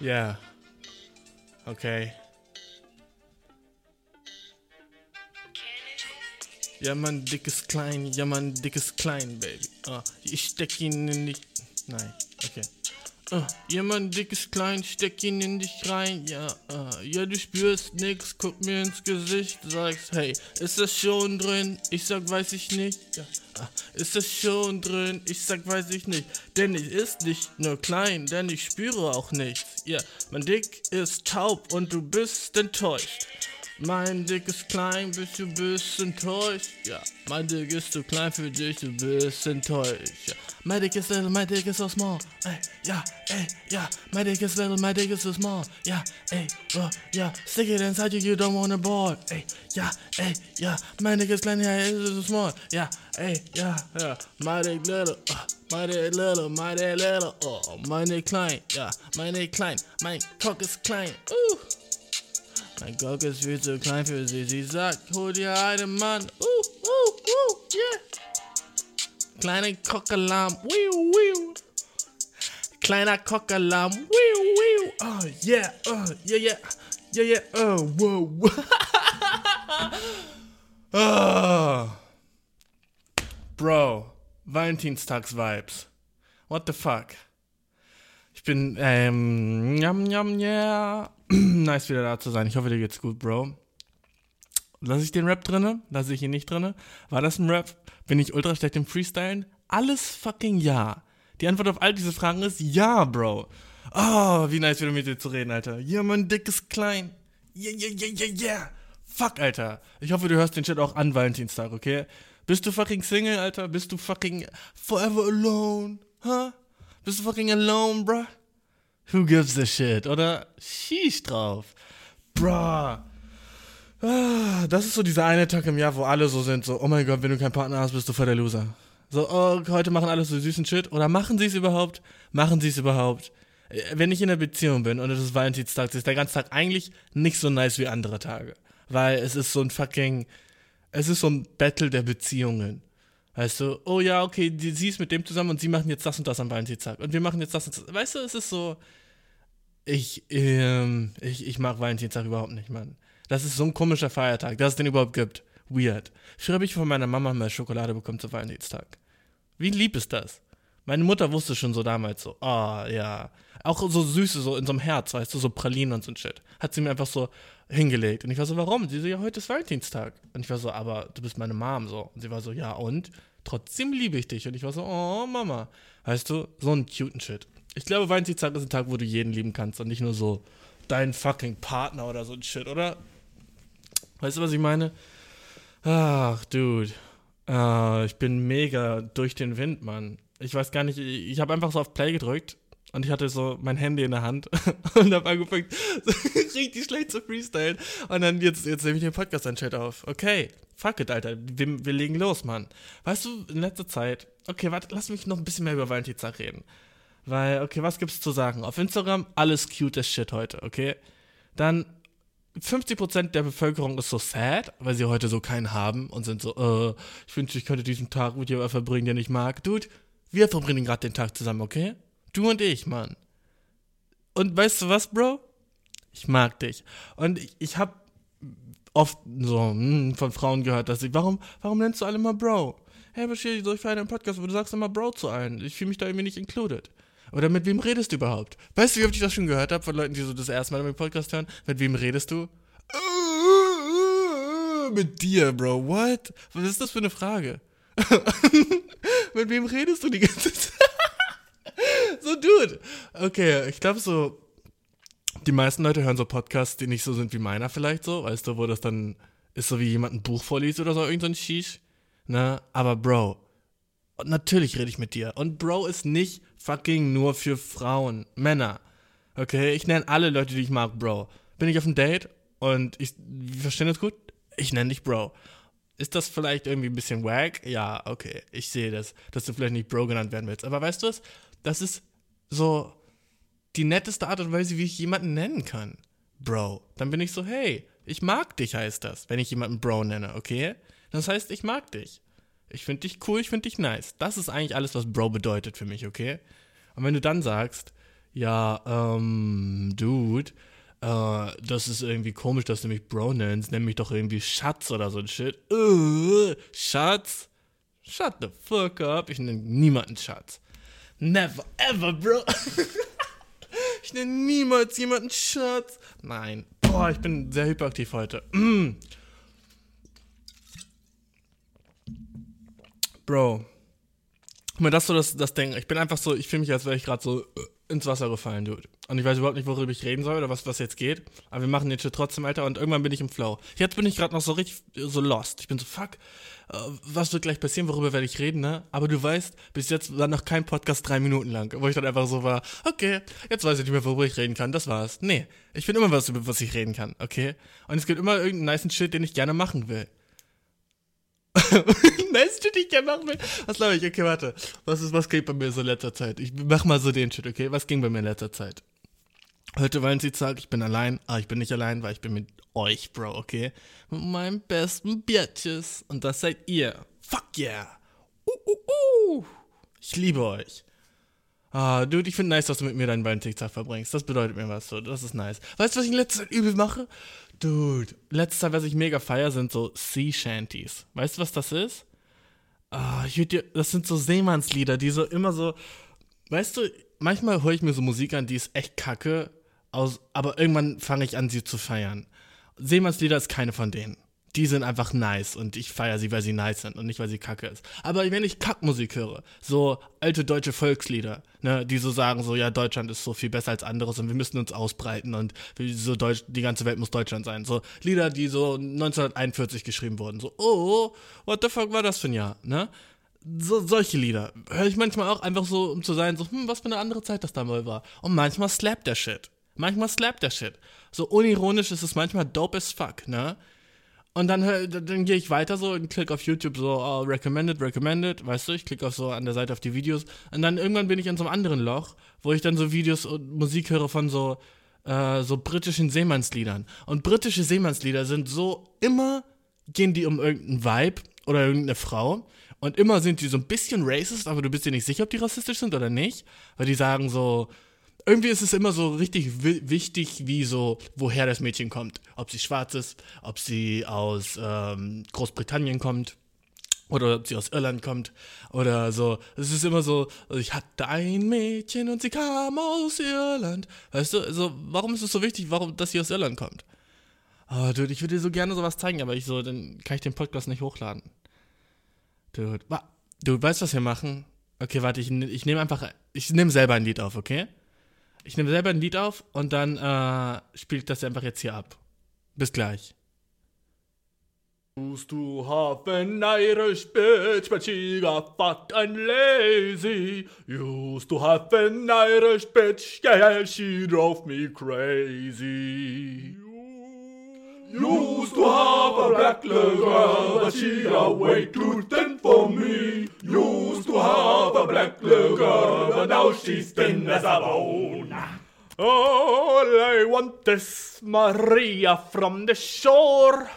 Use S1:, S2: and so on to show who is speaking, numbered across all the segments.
S1: Ja. Okay. Ja, mein dickes Klein, ja, mein dickes Klein, Baby. Ah, ich steck ihn in die. Nein, okay. Ah, ja, mein dickes Klein, steck ihn in dich rein, ja. Ah, ja, du spürst nix, guck mir ins Gesicht, sagst, hey, ist das schon drin? Ich sag, weiß ich nicht. Ja. Ah, ist das schon drin? Ich sag, weiß ich nicht. Denn ich ist nicht nur klein, denn ich spüre auch nichts. Ja, mein Dick ist taub und du bist enttäuscht. Mein Dick ist klein, bist du bist enttäuscht. Ja, mein Dick ist zu klein für dich, du bist enttäuscht. Ja, my dick is little, my dick is so small. Ey, ja, ey, ja, my dick is little, my dick is so small. Ja, ey, oh, ja, stick it inside you, you don't wanna ball. Ey, ja, ey, ja, my dick is ja, it is so small. Ja, ey, ja, ja, my dick little, uh, my dick little, my dick little, oh, my dick klein, ja, my dick klein, mein Cock ist klein, uh. Mein Cock ist viel zu klein für sie. Sie sagt, hol dir einen Mann. Uh, uh, uh, yeah. Kleine Kockalarm. Wiu. Kleiner Kockalarm. Wiu, wiu. Oh, yeah. Oh, yeah, yeah. Yeah, yeah. Oh, wow. oh. Bro. Valentinstags-Vibes. What the fuck? Ich bin, ähm, yum, yum, yeah. nice wieder da zu sein. Ich hoffe, dir geht's gut, Bro. Lass ich den Rap drinne? Lass ich ihn nicht drinne? War das ein Rap? Bin ich ultra schlecht im Freestylen? Alles fucking ja. Die Antwort auf all diese Fragen ist ja, Bro. Oh, wie nice wieder mit dir zu reden, Alter. Ja, mein Dick ist klein. Yeah, yeah, yeah, yeah, yeah. Fuck, Alter. Ich hoffe, du hörst den Shit auch an Valentinstag, okay? Bist du fucking Single, Alter? Bist du fucking forever alone? Huh? Bist du fucking alone, bruh? Who gives a shit? Oder schieß drauf. Bruh. Ah, das ist so dieser eine Tag im Jahr, wo alle so sind, so, oh mein Gott, wenn du keinen Partner hast, bist du voll der Loser. So, oh, heute machen alle so süßen Shit. Oder machen sie es überhaupt? Machen sie es überhaupt? Äh, Wenn ich in einer Beziehung bin und es ist Valentinstag, ist der ganze Tag eigentlich nicht so nice wie andere Tage. Weil es ist so ein fucking, es ist so ein Battle der Beziehungen. Weißt du, oh ja, okay, die, sie ist mit dem zusammen und sie machen jetzt das und das am Valentinstag. Und wir machen jetzt das und das. Weißt du, es ist so, ich, ähm, ich, ich mag Valentinstag überhaupt nicht, Mann. Das ist so ein komischer Feiertag, dass es den überhaupt gibt. Weird. Früher habe ich von meiner Mama mal Schokolade bekommen zu Valentinstag. Wie lieb ist das? Meine Mutter wusste schon so damals so, ah, ja. Auch so süße, so in so einem Herz, weißt du, so Pralinen und so ein Shit. Hat sie mir einfach so hingelegt. Und ich war so, warum? Sie so, ja, heute ist Valentinstag. Und ich war so, aber du bist meine Mom, so. Und sie war so, ja, und? Trotzdem liebe ich dich. Und ich war so, oh, Mama. Weißt du, so ein cuten Shit. Ich glaube, Valentinstag ist ein Tag, wo du jeden lieben kannst und nicht nur so deinen fucking Partner oder so ein Shit, oder? Weißt du, was ich meine? Ach, Dude. Ah, ich bin mega durch den Wind, Mann. Ich weiß gar nicht, ich, ich habe einfach so auf Play gedrückt und ich hatte so mein Handy in der Hand und habe angefangen, richtig schlecht zu freestylen. Und dann jetzt, jetzt nehme ich den Podcast an Chat auf. Okay, fuck it, Alter. Wir, wir legen los, Mann. Weißt du, in letzter Zeit, okay, warte, lass mich noch ein bisschen mehr über Valentinstag reden. Weil, okay, was gibt's zu sagen? Auf Instagram alles cute as shit heute, okay? Dann 50% der Bevölkerung ist so sad, weil sie heute so keinen haben und sind so, äh, ich wünschte, ich könnte diesen Tag mit jemandem verbringen, den ich mag. Dude, wir verbringen gerade den Tag zusammen, okay? Du und ich, Mann. Und weißt du was, Bro? Ich mag dich. Und ich, ich habe oft so hm, von Frauen gehört, dass sie, warum, warum nennst du alle mal Bro? Hey, Bashir, soll ich für einen Podcast, wo du sagst immer Bro zu allen? Ich fühle mich da irgendwie nicht included. Oder mit wem redest du überhaupt? Weißt du, wie oft ich das schon gehört habe von Leuten, die so das erste Mal meinen Podcast hören? Mit wem redest du? Mit dir, Bro. What? Was ist das für eine Frage? mit wem redest du die ganze Zeit? so, Dude. Okay, ich glaube so, die meisten Leute hören so Podcasts, die nicht so sind wie meiner vielleicht so, weißt du, wo das dann ist so wie jemand ein Buch vorliest oder so, irgend so ein Shish. Ne? Aber Bro, natürlich rede ich mit dir. Und Bro ist nicht fucking nur für Frauen, Männer. Okay, ich nenne alle Leute, die ich mag, Bro. Bin ich auf einem Date und ich, wir verstehen das gut? Ich nenne dich Bro. Ist das vielleicht irgendwie ein bisschen wack? Ja, okay, ich sehe das, dass du vielleicht nicht Bro genannt werden willst. Aber weißt du was? Das ist so die netteste Art und Weise, wie ich jemanden nennen kann. Bro. Dann bin ich so, hey, ich mag dich, heißt das, wenn ich jemanden Bro nenne, okay? Das heißt, ich mag dich. Ich finde dich cool, ich finde dich nice. Das ist eigentlich alles, was Bro bedeutet für mich, okay? Und wenn du dann sagst, ja, ähm, Dude, äh, das ist irgendwie komisch, dass du mich Bro nennst. Nenn mich doch irgendwie Schatz oder so ein Shit. Uh, Schatz? Shut the fuck up. Ich nenne niemanden Schatz. Never ever, Bro. ich nenne niemals jemanden Schatz. Nein. Boah, ich bin sehr hyperaktiv heute. Mm. Bro. Guck mal, das ist so das, das Ding. Ich bin einfach so, ich fühle mich, als wäre ich gerade so äh, ins Wasser gefallen, Dude. Und ich weiß überhaupt nicht, worüber ich reden soll oder was, was jetzt geht. Aber wir machen den Shit trotzdem, Alter. Und irgendwann bin ich im Flow. Jetzt bin ich gerade noch so richtig so lost. Ich bin so, fuck, äh, was wird gleich passieren, worüber werde ich reden, ne? Aber du weißt, bis jetzt war noch kein Podcast drei Minuten lang, wo ich dann einfach so war, okay, jetzt weiß ich nicht mehr, worüber ich reden kann, das war's. Nee, ich finde immer was, über was ich reden kann, okay? Und es gibt immer irgendeinen niceen Shit, den ich gerne machen will. nice Shit, ich gerne machen will. Was glaube ich? Okay, warte. Was ist, was geht bei mir so in letzter Zeit? Ich mach mal so den Shit, okay? Was ging bei mir in letzter Zeit? Heute Valentinstag, ich bin allein, aber ich bin nicht allein, weil ich bin mit euch, Bro, okay? Mit meinen besten Bitches. Und das seid ihr. Fuck yeah. Uh, uh, uh. Ich liebe euch. Ah, Dude, ich finde nice, dass du mit mir deinen Valentinstag verbringst. Das bedeutet mir was so. Das ist nice. Weißt du, was ich in letzter Zeit übel mache? Dude, letzte Zeit, was ich mega feier, sind so Sea Shanties. Weißt du, was das ist? Dir, das sind so Seemannslieder, die so immer so, weißt du, manchmal höre ich mir so Musik an, die ist echt kacke, aus, aber irgendwann fange ich an, sie zu feiern. Seemannslieder ist keine von denen die sind einfach nice und ich feiere sie, weil sie nice sind und nicht, weil sie kacke ist. Aber wenn ich Kackmusik höre, so alte deutsche Volkslieder, ne, die so sagen, so, ja, Deutschland ist so viel besser als anderes und wir müssen uns ausbreiten und so Deutsch, die ganze Welt muss Deutschland sein. So Lieder, die so 1941 geschrieben wurden. So, oh, what the fuck war das für ein Jahr, ne? So, solche Lieder höre ich manchmal auch einfach so, um zu sein, so, hm, was für eine andere Zeit das damals war. Und manchmal slappt der Shit. Manchmal slappt der Shit. So unironisch ist es manchmal dope as fuck, ne? Und dann, dann gehe ich weiter so und klicke auf YouTube so, oh, recommended, recommended, weißt du, ich klicke auf so an der Seite auf die Videos. Und dann irgendwann bin ich in so einem anderen Loch, wo ich dann so Videos und Musik höre von so, äh, so britischen Seemannsliedern. Und britische Seemannslieder sind so, immer gehen die um irgendeinen Vibe oder irgendeine Frau. Und immer sind die so ein bisschen racist, aber du bist dir nicht sicher, ob die rassistisch sind oder nicht. Weil die sagen so, irgendwie ist es immer so richtig wichtig, wie so, woher das Mädchen kommt. Ob sie schwarz ist, ob sie aus ähm, Großbritannien kommt oder ob sie aus Irland kommt oder so. Es ist immer so, ich hatte ein Mädchen und sie kam aus Irland. Weißt du, also warum ist es so wichtig, warum, dass sie aus Irland kommt? Oh, Dude, ich würde dir so gerne sowas zeigen, aber ich so, dann kann ich den Podcast nicht hochladen. Dude, du weißt, was wir machen? Okay, warte, ich, ich nehme einfach, ich nehme selber ein Lied auf, okay? Ich nehme selber ein Lied auf und dann äh, spiele ich das einfach jetzt hier ab. Bis gleich. To have an Irish bitch, but she got fat and lazy. Used to have an Irish bitch, yeah, she drove me crazy. Used to have a black girl, but she got way too thin for me. Used to have a black girl, but now she's thin as a bone. All I want is Maria from the shore.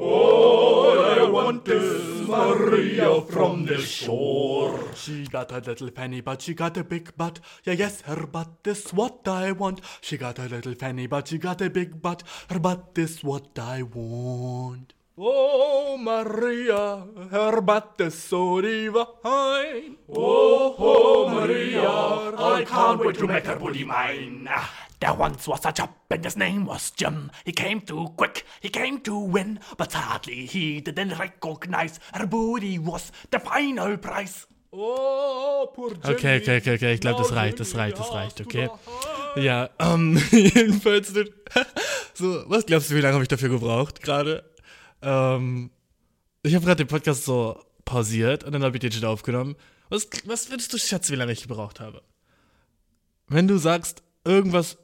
S1: All I want is Maria from the shore. She got a little fanny, but she got a big butt. Yeah, yes, her butt is what I want. She got a little fanny, but she got a big butt. Her butt is what I want. Oh, Maria, her butt is so divine. Oh, oh, Maria, I can't wait to make her booty mine. There once was a chap and his name was Jim. He came too quick, he came to win, but sadly he didn't recognize her booty was the final prize. Oh, poor Jimmy. Okay, okay, okay, okay, ich glaube, das reicht, das reicht, das reicht, okay? Ja, ähm, jedenfalls, so, was glaubst du, wie lange habe ich dafür gebraucht gerade? Ähm, ich habe gerade den Podcast so pausiert und dann habe ich den schon aufgenommen. Was, was würdest du schätzen, wie lange ich gebraucht habe? Wenn du sagst, irgendwas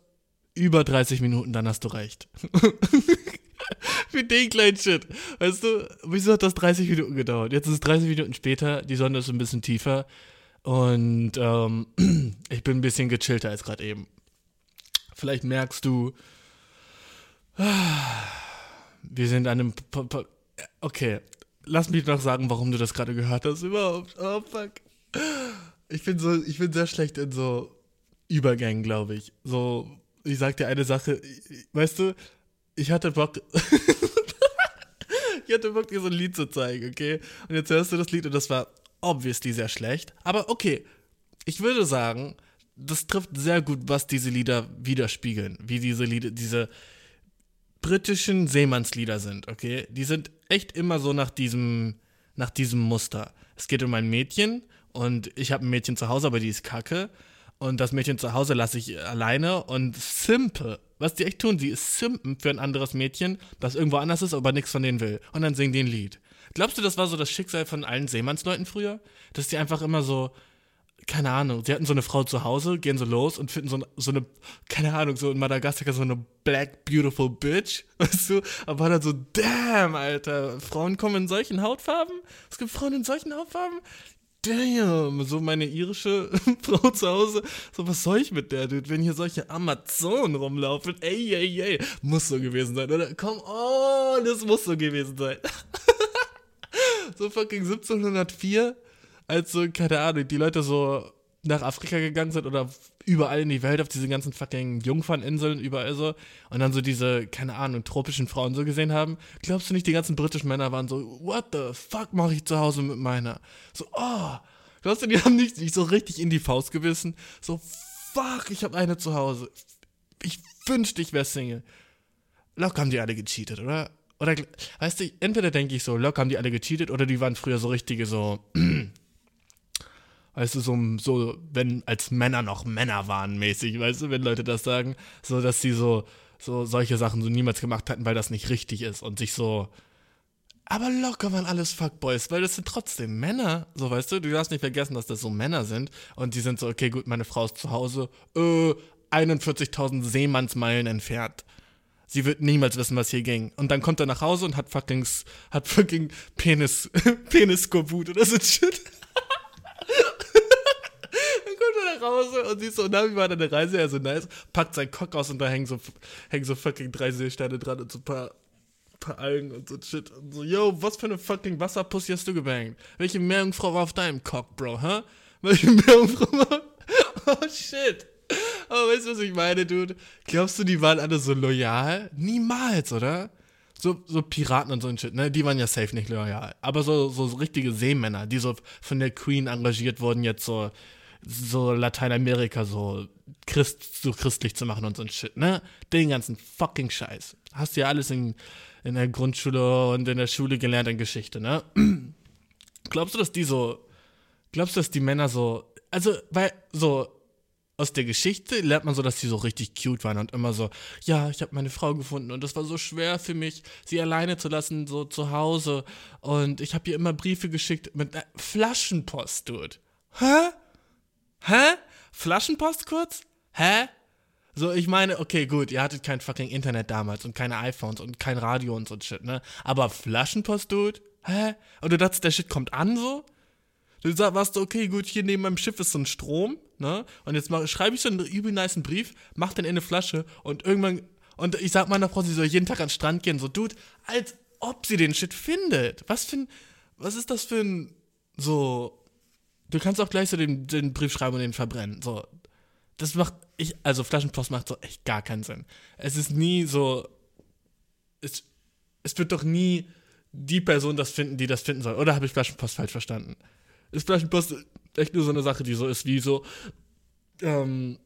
S1: über 30 Minuten, dann hast du recht. Für den kleinen Shit. Weißt du, wieso hat das 30 Minuten gedauert? Jetzt ist es 30 Minuten später, die Sonne ist ein bisschen tiefer und ähm, ich bin ein bisschen gechillter als gerade eben. Vielleicht merkst du, wir sind an einem. P P okay, lass mich noch sagen, warum du das gerade gehört hast überhaupt. Oh fuck. Ich bin so, ich bin sehr schlecht in so Übergängen, glaube ich. So, ich sag dir eine Sache, weißt du, ich hatte Bock. ich hatte Bock, dir so ein Lied zu zeigen, okay? Und jetzt hörst du das Lied und das war obviously sehr schlecht. Aber okay, ich würde sagen, das trifft sehr gut, was diese Lieder widerspiegeln. Wie diese Lieder, diese britischen Seemannslieder sind, okay? Die sind echt immer so nach diesem, nach diesem Muster. Es geht um ein Mädchen und ich habe ein Mädchen zu Hause, aber die ist kacke. Und das Mädchen zu Hause lasse ich alleine und simpe. Was die echt tun, die simpen für ein anderes Mädchen, das irgendwo anders ist, aber nichts von denen will. Und dann singen die ein Lied. Glaubst du, das war so das Schicksal von allen Seemannsleuten früher? Dass die einfach immer so, keine Ahnung, sie hatten so eine Frau zu Hause, gehen so los und finden so, so eine, keine Ahnung, so in Madagaskar so eine black beautiful bitch, weißt du? Aber dann so, damn, Alter, Frauen kommen in solchen Hautfarben? Es gibt Frauen in solchen Hautfarben? Damn, so meine irische Frau zu Hause, so was soll ich mit der, Dude, wenn hier solche Amazonen rumlaufen, ey, ey, ey, muss so gewesen sein, oder? Komm on, das muss so gewesen sein. so fucking 1704 als so, keine Ahnung, die Leute so nach Afrika gegangen sind oder überall in die Welt auf diese ganzen fucking Jungferninseln, überall so, und dann so diese, keine Ahnung, tropischen Frauen so gesehen haben, glaubst du nicht, die ganzen britischen Männer waren so, what the fuck mache ich zu Hause mit meiner? So, oh, glaubst du, die haben nicht, nicht so richtig in die Faust gebissen? So, fuck, ich habe eine zu Hause. Ich wünschte, ich wäre Single. Locker haben die alle gecheatet, oder? Oder, weißt du, entweder denke ich so, locker haben die alle gecheatet oder die waren früher so richtige so, weißt du, so, so, wenn als Männer noch Männer waren mäßig, weißt du, wenn Leute das sagen, so, dass sie so, so solche Sachen so niemals gemacht hatten, weil das nicht richtig ist und sich so, aber locker waren alles Fuckboys, weil das sind trotzdem Männer, so, weißt du, du darfst nicht vergessen, dass das so Männer sind und die sind so, okay, gut, meine Frau ist zu Hause, äh, 41.000 Seemannsmeilen entfernt. Sie wird niemals wissen, was hier ging. Und dann kommt er nach Hause und hat fucking, hat fucking Penis, Penis-Skorbut oder so shit. Nach Hause und sie so, na, wie war deine Reise? Er so, nice. Packt seinen Cock aus und da hängen so, hängen so fucking drei Seesterne dran und so ein paar, paar Algen und so Shit. Und so, yo, was für eine fucking Wasserpussy hast du gebangt? Welche Meerjungfrau war auf deinem Cock, Bro, hä? Welche Meerjungfrau war? Oh, shit. Aber weißt du, was ich meine, Dude? Glaubst du, die waren alle so loyal? Niemals, oder? So, so Piraten und so ein Shit, ne? Die waren ja safe nicht loyal. Aber so, so, so richtige Seemänner, die so von der Queen engagiert wurden, jetzt so so Lateinamerika so, Christ, so christlich zu machen und so ein Shit, ne? Den ganzen fucking Scheiß. Hast du ja alles in, in der Grundschule und in der Schule gelernt in Geschichte, ne? Glaubst du, dass die so, glaubst du, dass die Männer so, also, weil, so, aus der Geschichte lernt man so, dass die so richtig cute waren und immer so, ja, ich habe meine Frau gefunden und das war so schwer für mich, sie alleine zu lassen, so zu Hause. Und ich habe ihr immer Briefe geschickt mit Flaschenpost, Dude. Hä? Hä? Flaschenpost kurz? Hä? So, ich meine, okay, gut, ihr hattet kein fucking Internet damals und keine iPhones und kein Radio und so Shit, ne? Aber Flaschenpost, Dude? Hä? Und du dachtest, der Shit kommt an so? Du warst so, okay, gut, hier neben meinem Schiff ist so ein Strom, ne? Und jetzt schreibe ich so einen übel niceen Brief, mach den in eine Flasche und irgendwann, und ich sag meiner Frau, sie soll jeden Tag an den Strand gehen, so, Dude, als ob sie den Shit findet. Was für ein, was ist das für ein, so, Du kannst auch gleich so den, den Brief schreiben und den verbrennen. So. Das macht, ich, also Flaschenpost macht so echt gar keinen Sinn. Es ist nie so, es, es wird doch nie die Person das finden, die das finden soll. Oder habe ich Flaschenpost falsch verstanden? Ist Flaschenpost echt nur so eine Sache, die so ist wie so, ähm,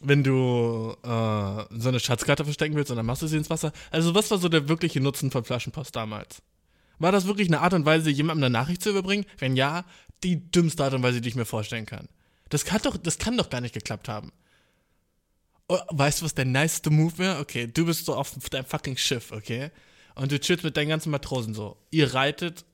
S1: wenn du äh, so eine Schatzkarte verstecken willst und dann machst du sie ins Wasser. Also was war so der wirkliche Nutzen von Flaschenpost damals? War das wirklich eine Art und Weise, jemandem eine Nachricht zu überbringen? Wenn ja, die dümmste Art und Weise, die ich mir vorstellen kann. Das kann doch, das kann doch gar nicht geklappt haben. Oh, weißt du, was der niceste Move wäre? Okay, du bist so auf deinem fucking Schiff, okay? Und du chillst mit deinen ganzen Matrosen so. Ihr reitet,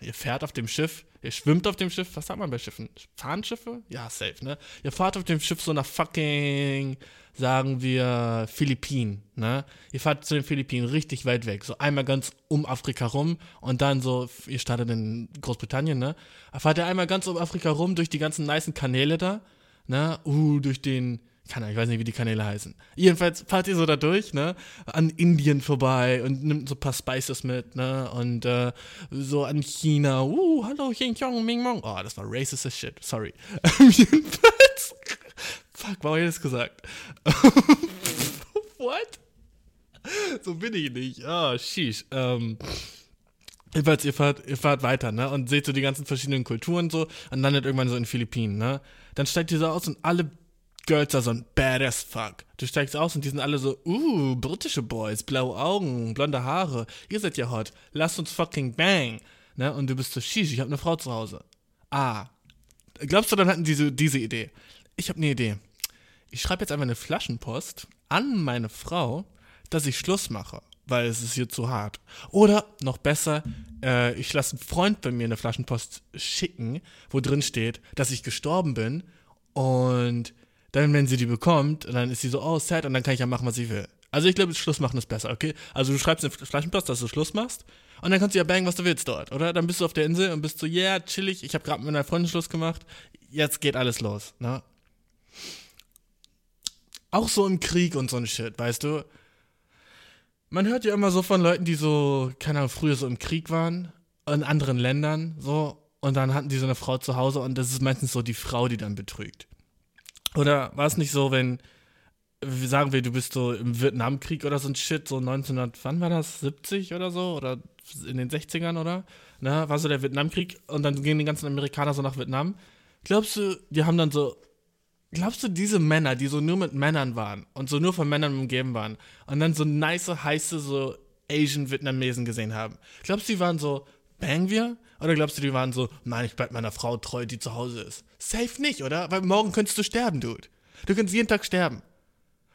S1: ihr fährt auf dem Schiff, ihr schwimmt auf dem Schiff. Was sagt man bei Schiffen? Fahren Schiffe? Ja, safe, ne? Ihr fahrt auf dem Schiff so nach fucking sagen wir, Philippinen, ne? Ihr fahrt zu den Philippinen richtig weit weg, so einmal ganz um Afrika rum und dann so, ihr startet in Großbritannien, ne? Fahrt ihr einmal ganz um Afrika rum durch die ganzen nicen Kanäle da, ne? Uh, durch den, keine ich weiß nicht, wie die Kanäle heißen. Jedenfalls fahrt ihr so da durch, ne? An Indien vorbei und nimmt so ein paar Spices mit, ne? Und äh, so an China. Uh, hallo, Xing Chong, Ming Mong. Oh, das war racist as shit, sorry. Jedenfalls fuck, warum habe ich das gesagt? What? So bin ich nicht. Oh, sheesh. Ähm, jedenfalls, ihr fahrt, ihr fahrt weiter, ne? Und seht so die ganzen verschiedenen Kulturen so und landet irgendwann so in den Philippinen, ne? Dann steigt ihr so aus und alle Girls are so ein badass fuck. Du steigst aus und die sind alle so, uh, britische Boys, blaue Augen, blonde Haare. Ihr seid ja hot. Lasst uns fucking bang. Ne? Und du bist so, sheesh, ich hab eine Frau zu Hause. Ah. Glaubst du, dann hatten die so diese Idee? Ich habe eine Idee. Ich schreibe jetzt einfach eine Flaschenpost an meine Frau, dass ich Schluss mache, weil es ist hier zu hart. Oder noch besser, äh, ich lasse einen Freund bei mir eine Flaschenpost schicken, wo drin steht, dass ich gestorben bin und dann, wenn sie die bekommt, dann ist sie so, oh, sad, und dann kann ich ja machen, was ich will. Also ich glaube, Schluss machen ist besser, okay? Also du schreibst eine Flaschenpost, dass du Schluss machst und dann kannst du ja bangen, was du willst dort, oder? Dann bist du auf der Insel und bist so, yeah, chillig, ich habe gerade mit meiner Freundin Schluss gemacht, jetzt geht alles los, ne? Auch so im Krieg und so ein Shit, weißt du? Man hört ja immer so von Leuten, die so, keine Ahnung, früher so im Krieg waren, in anderen Ländern, so, und dann hatten die so eine Frau zu Hause und das ist meistens so die Frau, die dann betrügt. Oder war es nicht so, wenn, sagen wir, du bist so im Vietnamkrieg oder so ein Shit, so 1900, wann war das, 70 oder so? Oder in den 60ern, oder? Na, war so der Vietnamkrieg und dann gehen die ganzen Amerikaner so nach Vietnam. Glaubst du, die haben dann so, glaubst du, diese Männer, die so nur mit Männern waren und so nur von Männern umgeben waren und dann so nice, heiße, so Asian Vietnamesen gesehen haben, glaubst du, die waren so, bang wir? Oder glaubst du, die waren so, nein, ich bleib meiner Frau treu, die zu Hause ist? Safe nicht, oder? Weil morgen könntest du sterben, Dude. Du könntest jeden Tag sterben.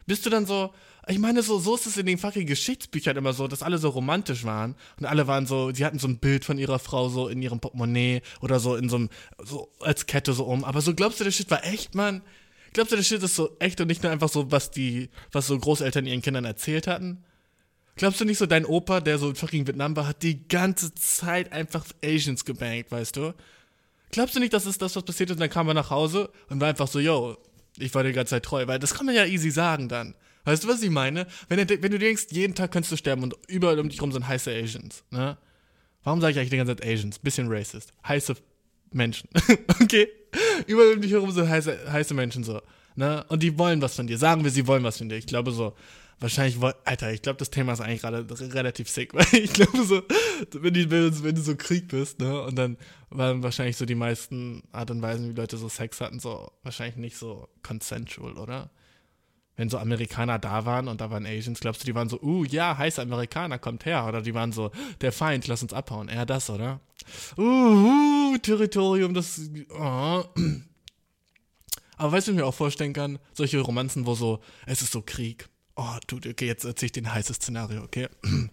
S1: Bist du dann so, ich meine, so, so ist es in den fucking Geschichtsbüchern immer so, dass alle so romantisch waren und alle waren so, sie hatten so ein Bild von ihrer Frau so in ihrem Portemonnaie oder so in so einem, so als Kette so um. Aber so glaubst du, der Shit war echt, Mann? Glaubst du, der Shit ist so echt und nicht nur einfach so, was die, was so Großeltern ihren Kindern erzählt hatten? Glaubst du nicht so, dein Opa, der so in fucking Vietnam war, hat die ganze Zeit einfach Asians gebankt, weißt du? Glaubst du nicht, das ist das, was passiert ist? Und dann kam er nach Hause und war einfach so, yo, ich war dir die ganze Zeit treu. Weil das kann man ja easy sagen dann. Weißt du, was ich meine? Wenn du, wenn du denkst, jeden Tag könntest du sterben und überall um dich rum sind heiße Asians, ne? Warum sage ich eigentlich die ganze Zeit Asians? Bisschen racist. Heiße Menschen. okay? Überall um dich herum sind heiße, heiße Menschen so. Ne? Und die wollen was von dir. Sagen wir, sie wollen was von dir. Ich glaube so, wahrscheinlich, Alter, ich glaube, das Thema ist eigentlich gerade relativ sick, weil ich glaube so, wenn, die, wenn du so Krieg bist, ne, und dann waren wahrscheinlich so die meisten Art und Weisen, wie Leute so Sex hatten, so wahrscheinlich nicht so consensual, oder? Wenn so Amerikaner da waren und da waren Asians, glaubst du, die waren so, uh, ja, heißer Amerikaner, kommt her, oder die waren so, der Feind, lass uns abhauen, eher das, oder? Uh, uh Territorium, das, oh. Aber weißt du, wie ich mir auch vorstellen kann, solche Romanzen, wo so, es ist so Krieg, oh, du, okay, jetzt erzähl ich dir ein heißes Szenario, okay?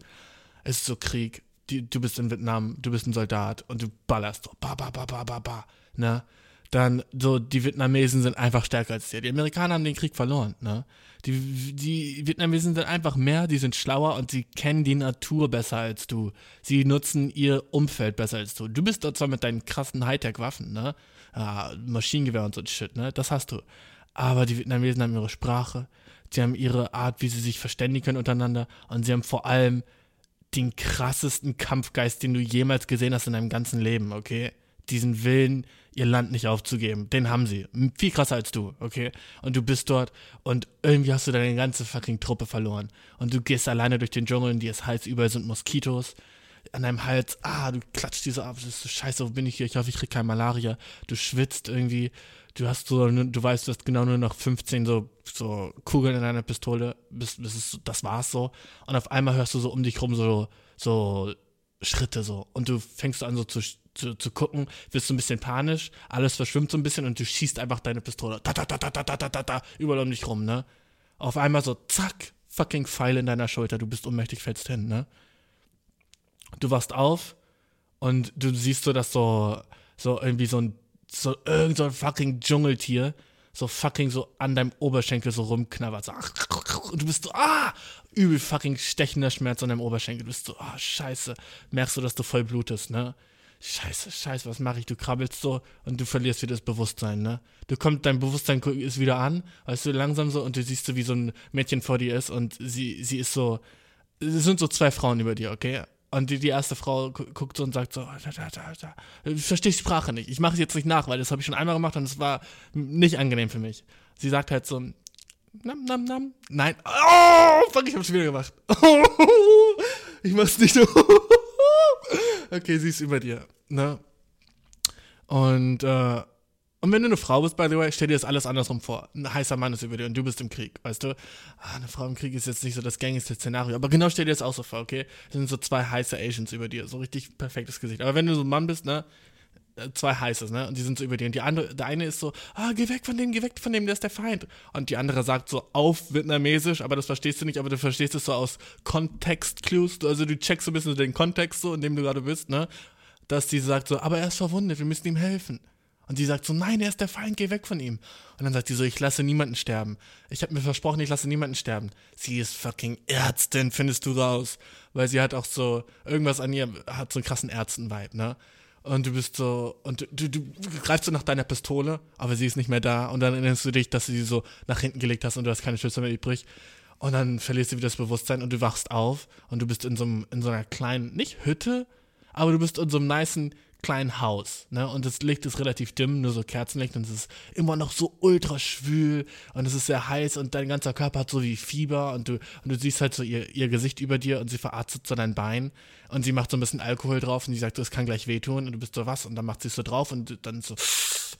S1: Es ist so Krieg, die, du bist in Vietnam, du bist ein Soldat und du ballerst so, ba, ba, ba, ba, ba, ba, ne? Dann so, die Vietnamesen sind einfach stärker als dir. Die Amerikaner haben den Krieg verloren, ne? Die, die Vietnamesen sind einfach mehr, die sind schlauer und sie kennen die Natur besser als du. Sie nutzen ihr Umfeld besser als du. Du bist dort zwar mit deinen krassen Hightech-Waffen, ne? Ah, Maschinengewehr und so Shit, ne? Das hast du. Aber die Vietnamesen haben ihre Sprache, sie haben ihre Art, wie sie sich verständigen können untereinander und sie haben vor allem den krassesten Kampfgeist, den du jemals gesehen hast in deinem ganzen Leben, okay? Diesen Willen, ihr Land nicht aufzugeben, den haben sie. Viel krasser als du, okay? Und du bist dort und irgendwie hast du deine ganze fucking Truppe verloren. Und du gehst alleine durch den Dschungel und dir ist heiß, überall sind Moskitos an deinem Hals, ah, du klatscht die so ab, das ist so scheiße, wo bin ich hier? Ich hoffe, ich krieg keine Malaria. Du schwitzt irgendwie, du hast so, ne, du weißt, du hast genau nur noch 15 so, so Kugeln in deiner Pistole, bis, bis es, das war's so. Und auf einmal hörst du so um dich rum so, so Schritte so. Und du fängst an so zu, zu, zu gucken, wirst so ein bisschen panisch, alles verschwimmt so ein bisschen und du schießt einfach deine Pistole. Da, da, da, da, da, da, da, da, überall um dich rum, ne? Auf einmal so, zack, fucking Pfeil in deiner Schulter, du bist ohnmächtig, fällst hin, ne? Du wachst auf und du siehst so, dass so, so irgendwie so ein so irgend so ein fucking Dschungeltier so fucking so an deinem Oberschenkel so rumknabbert. So, und du bist so, ah, übel fucking stechender Schmerz an deinem Oberschenkel. Du bist so, ah, scheiße. Merkst du, dass du voll blutest, ne? Scheiße, scheiße, was mache ich? Du krabbelst so und du verlierst wieder das Bewusstsein, ne? Du kommst, dein Bewusstsein ist wieder an, weißt du, langsam so und du siehst so, wie so ein Mädchen vor dir ist und sie, sie ist so, es sind so zwei Frauen über dir, okay? Und die, die erste Frau guckt so und sagt so, da, da, da, da. ich verstehe die Sprache nicht. Ich mache es jetzt nicht nach, weil das habe ich schon einmal gemacht und es war nicht angenehm für mich. Sie sagt halt so, nam, nam, nam. Nein. Oh, fuck, ich hab's wieder gemacht. ich mach's nicht so. okay, sie ist über dir. Ne? Und, äh, und wenn du eine Frau bist, by the way, stell dir das alles andersrum vor. Ein heißer Mann ist über dir und du bist im Krieg, weißt du? Ah, eine Frau im Krieg ist jetzt nicht so das gängigste Szenario. Aber genau stell dir das auch so vor, okay? Das sind so zwei heiße Asians über dir. So richtig perfektes Gesicht. Aber wenn du so ein Mann bist, ne? Äh, zwei heißes, ne? Und die sind so über dir. Und die andere, der eine ist so, ah, geh weg von dem, geh weg von dem, der ist der Feind. Und die andere sagt so auf Vietnamesisch, aber das verstehst du nicht, aber du verstehst es so aus Kontext-Clues. Also du checkst so ein bisschen den Kontext so, in dem du gerade bist, ne? Dass die sagt so, aber er ist verwundet, wir müssen ihm helfen. Und sie sagt so, nein, er ist der Feind, geh weg von ihm. Und dann sagt sie so, ich lasse niemanden sterben. Ich habe mir versprochen, ich lasse niemanden sterben. Sie ist fucking Ärztin, findest du raus. Weil sie hat auch so, irgendwas an ihr hat so einen krassen Ärzten-Vibe, ne? Und du bist so, und du, du, greifst so nach deiner Pistole, aber sie ist nicht mehr da. Und dann erinnerst du dich, dass du sie so nach hinten gelegt hast und du hast keine Schüsse mehr übrig. Und dann verlierst du wieder das Bewusstsein und du wachst auf und du bist in so, einem, in so einer kleinen, nicht Hütte, aber du bist in so einem niceen kleinen Haus, ne? Und das Licht ist relativ dimm, nur so Kerzenlicht und es ist immer noch so ultra schwül und es ist sehr heiß und dein ganzer Körper hat so wie Fieber und du, und du siehst halt so ihr, ihr Gesicht über dir und sie verarztet so dein Bein und sie macht so ein bisschen Alkohol drauf und sie sagt, das kann gleich wehtun und du bist so was und dann macht sie es so drauf und dann so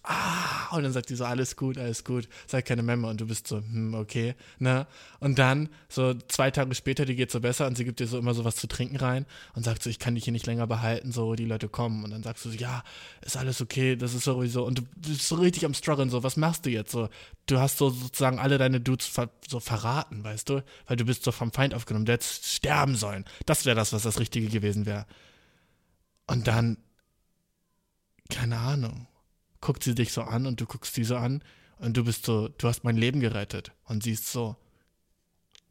S1: ah, und dann sagt die so, alles gut, alles gut, sei keine Memme und du bist so, hm, okay, ne? Und dann, so zwei Tage später, die geht so besser und sie gibt dir so immer so was zu trinken rein und sagt so, ich kann dich hier nicht länger behalten, so, die Leute kommen. Und dann sagst du so, ja, ist alles okay, das ist sowieso, und du bist so richtig am struggeln, so, was machst du jetzt, so, du hast so sozusagen alle deine Dudes ver so verraten, weißt du, weil du bist so vom Feind aufgenommen, der hätte sterben sollen, das wäre das, was das Richtige gewesen wäre. Und dann, keine Ahnung, guckt sie dich so an und du guckst sie so an und du bist so, du hast mein Leben gerettet. Und sie ist so,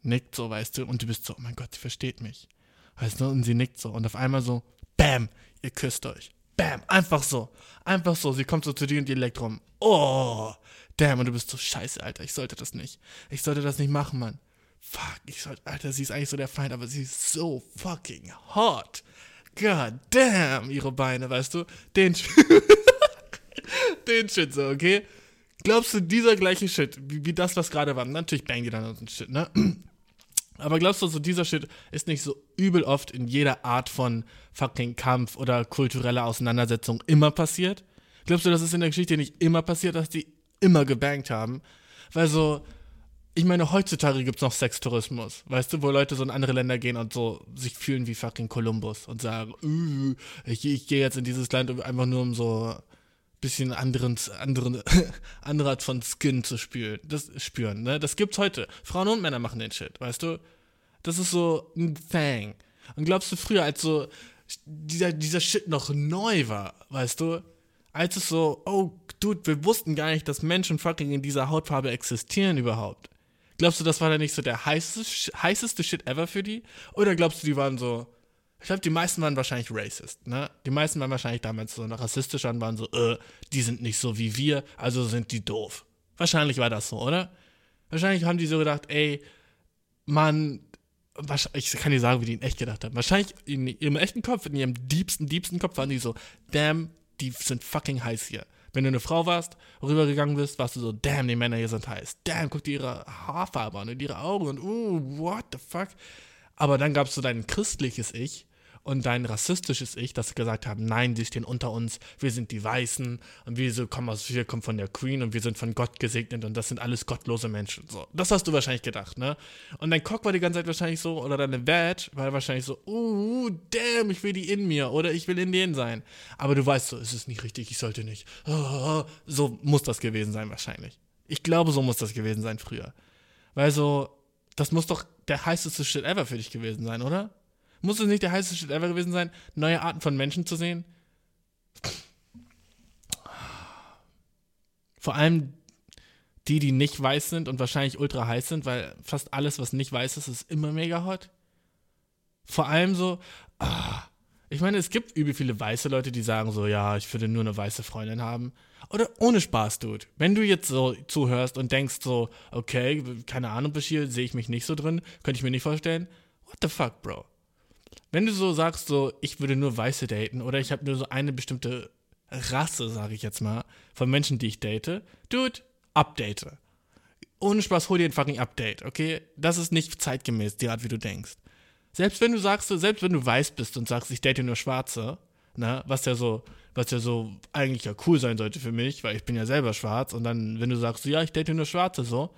S1: nickt so, weißt du, und du bist so, oh mein Gott, sie versteht mich. Weißt du, und sie nickt so und auf einmal so, bam, ihr küsst euch. Bam, einfach so. Einfach so. Sie kommt so zu dir und die leckt rum. Oh, damn, und du bist so, scheiße, Alter, ich sollte das nicht. Ich sollte das nicht machen, Mann. Fuck, ich sollte, Alter, sie ist eigentlich so der Feind, aber sie ist so fucking hot. God damn, ihre Beine, weißt du? Den den Shit so, okay? Glaubst du, dieser gleiche Shit, wie, wie das, was gerade war, natürlich bang die dann und Shit, ne? Aber glaubst du, so dieser Shit ist nicht so übel oft in jeder Art von fucking Kampf oder kultureller Auseinandersetzung immer passiert? Glaubst du, das ist in der Geschichte nicht immer passiert, dass die immer gebankt haben? Weil so, ich meine, heutzutage gibt es noch Sextourismus, weißt du, wo Leute so in andere Länder gehen und so sich fühlen wie fucking Columbus und sagen, uh, ich, ich gehe jetzt in dieses Land einfach nur um so bisschen anderen, anderen, andere Art von Skin zu spüren. Das spüren, ne? Das gibt's heute. Frauen und Männer machen den Shit, weißt du? Das ist so ein Thing. Und glaubst du früher, als so dieser, dieser Shit noch neu war, weißt du? Als es so, oh, dude, wir wussten gar nicht, dass Menschen fucking in dieser Hautfarbe existieren überhaupt. Glaubst du, das war dann nicht so der heißeste, heißeste Shit ever für die? Oder glaubst du, die waren so, ich glaube, die meisten waren wahrscheinlich racist, ne? Die meisten waren wahrscheinlich damals so rassistisch und waren so, äh, die sind nicht so wie wir, also sind die doof. Wahrscheinlich war das so, oder? Wahrscheinlich haben die so gedacht, ey, Mann, ich kann dir sagen, wie die in echt gedacht haben. Wahrscheinlich in ihrem echten Kopf, in ihrem diebsten, diebsten Kopf waren die so, damn, die sind fucking heiß hier. Wenn du eine Frau warst, rübergegangen bist, warst du so, damn, die Männer hier sind heiß. Damn, guck dir ihre Haarfarbe an und ihre Augen und, uh, what the fuck. Aber dann gab es so dein christliches Ich, und dein rassistisches Ich, sie gesagt haben, nein, die stehen unter uns, wir sind die Weißen und wir, so kommen, aus, wir kommen von der Queen und wir sind von Gott gesegnet und das sind alles gottlose Menschen. So, das hast du wahrscheinlich gedacht, ne? Und dein Cock war die ganze Zeit wahrscheinlich so, oder deine Badge war wahrscheinlich so, uh, damn, ich will die in mir oder ich will in denen sein. Aber du weißt so, es ist nicht richtig, ich sollte nicht. So muss das gewesen sein wahrscheinlich. Ich glaube, so muss das gewesen sein früher. Weil so, das muss doch der heißeste Shit ever für dich gewesen sein, oder? Muss es nicht der heißeste Shit ever gewesen sein, neue Arten von Menschen zu sehen? Vor allem die, die nicht weiß sind und wahrscheinlich ultra heiß sind, weil fast alles, was nicht weiß ist, ist immer mega hot. Vor allem so, ah, ich meine, es gibt übel viele weiße Leute, die sagen so, ja, ich würde nur eine weiße Freundin haben. Oder ohne Spaß, Dude. Wenn du jetzt so zuhörst und denkst so, okay, keine Ahnung, Bashir, sehe ich mich nicht so drin, könnte ich mir nicht vorstellen. What the fuck, Bro? wenn du so sagst, so, ich würde nur Weiße daten oder ich habe nur so eine bestimmte Rasse, sage ich jetzt mal, von Menschen, die ich date, dude, update. Ohne Spaß, hol dir ein fucking Update, okay? Das ist nicht zeitgemäß, die Art, wie du denkst. Selbst wenn du sagst, selbst wenn du weiß bist und sagst, ich date nur Schwarze, ne, was ja so, was ja so eigentlich ja cool sein sollte für mich, weil ich bin ja selber schwarz und dann, wenn du sagst, ja, ich date nur Schwarze, so,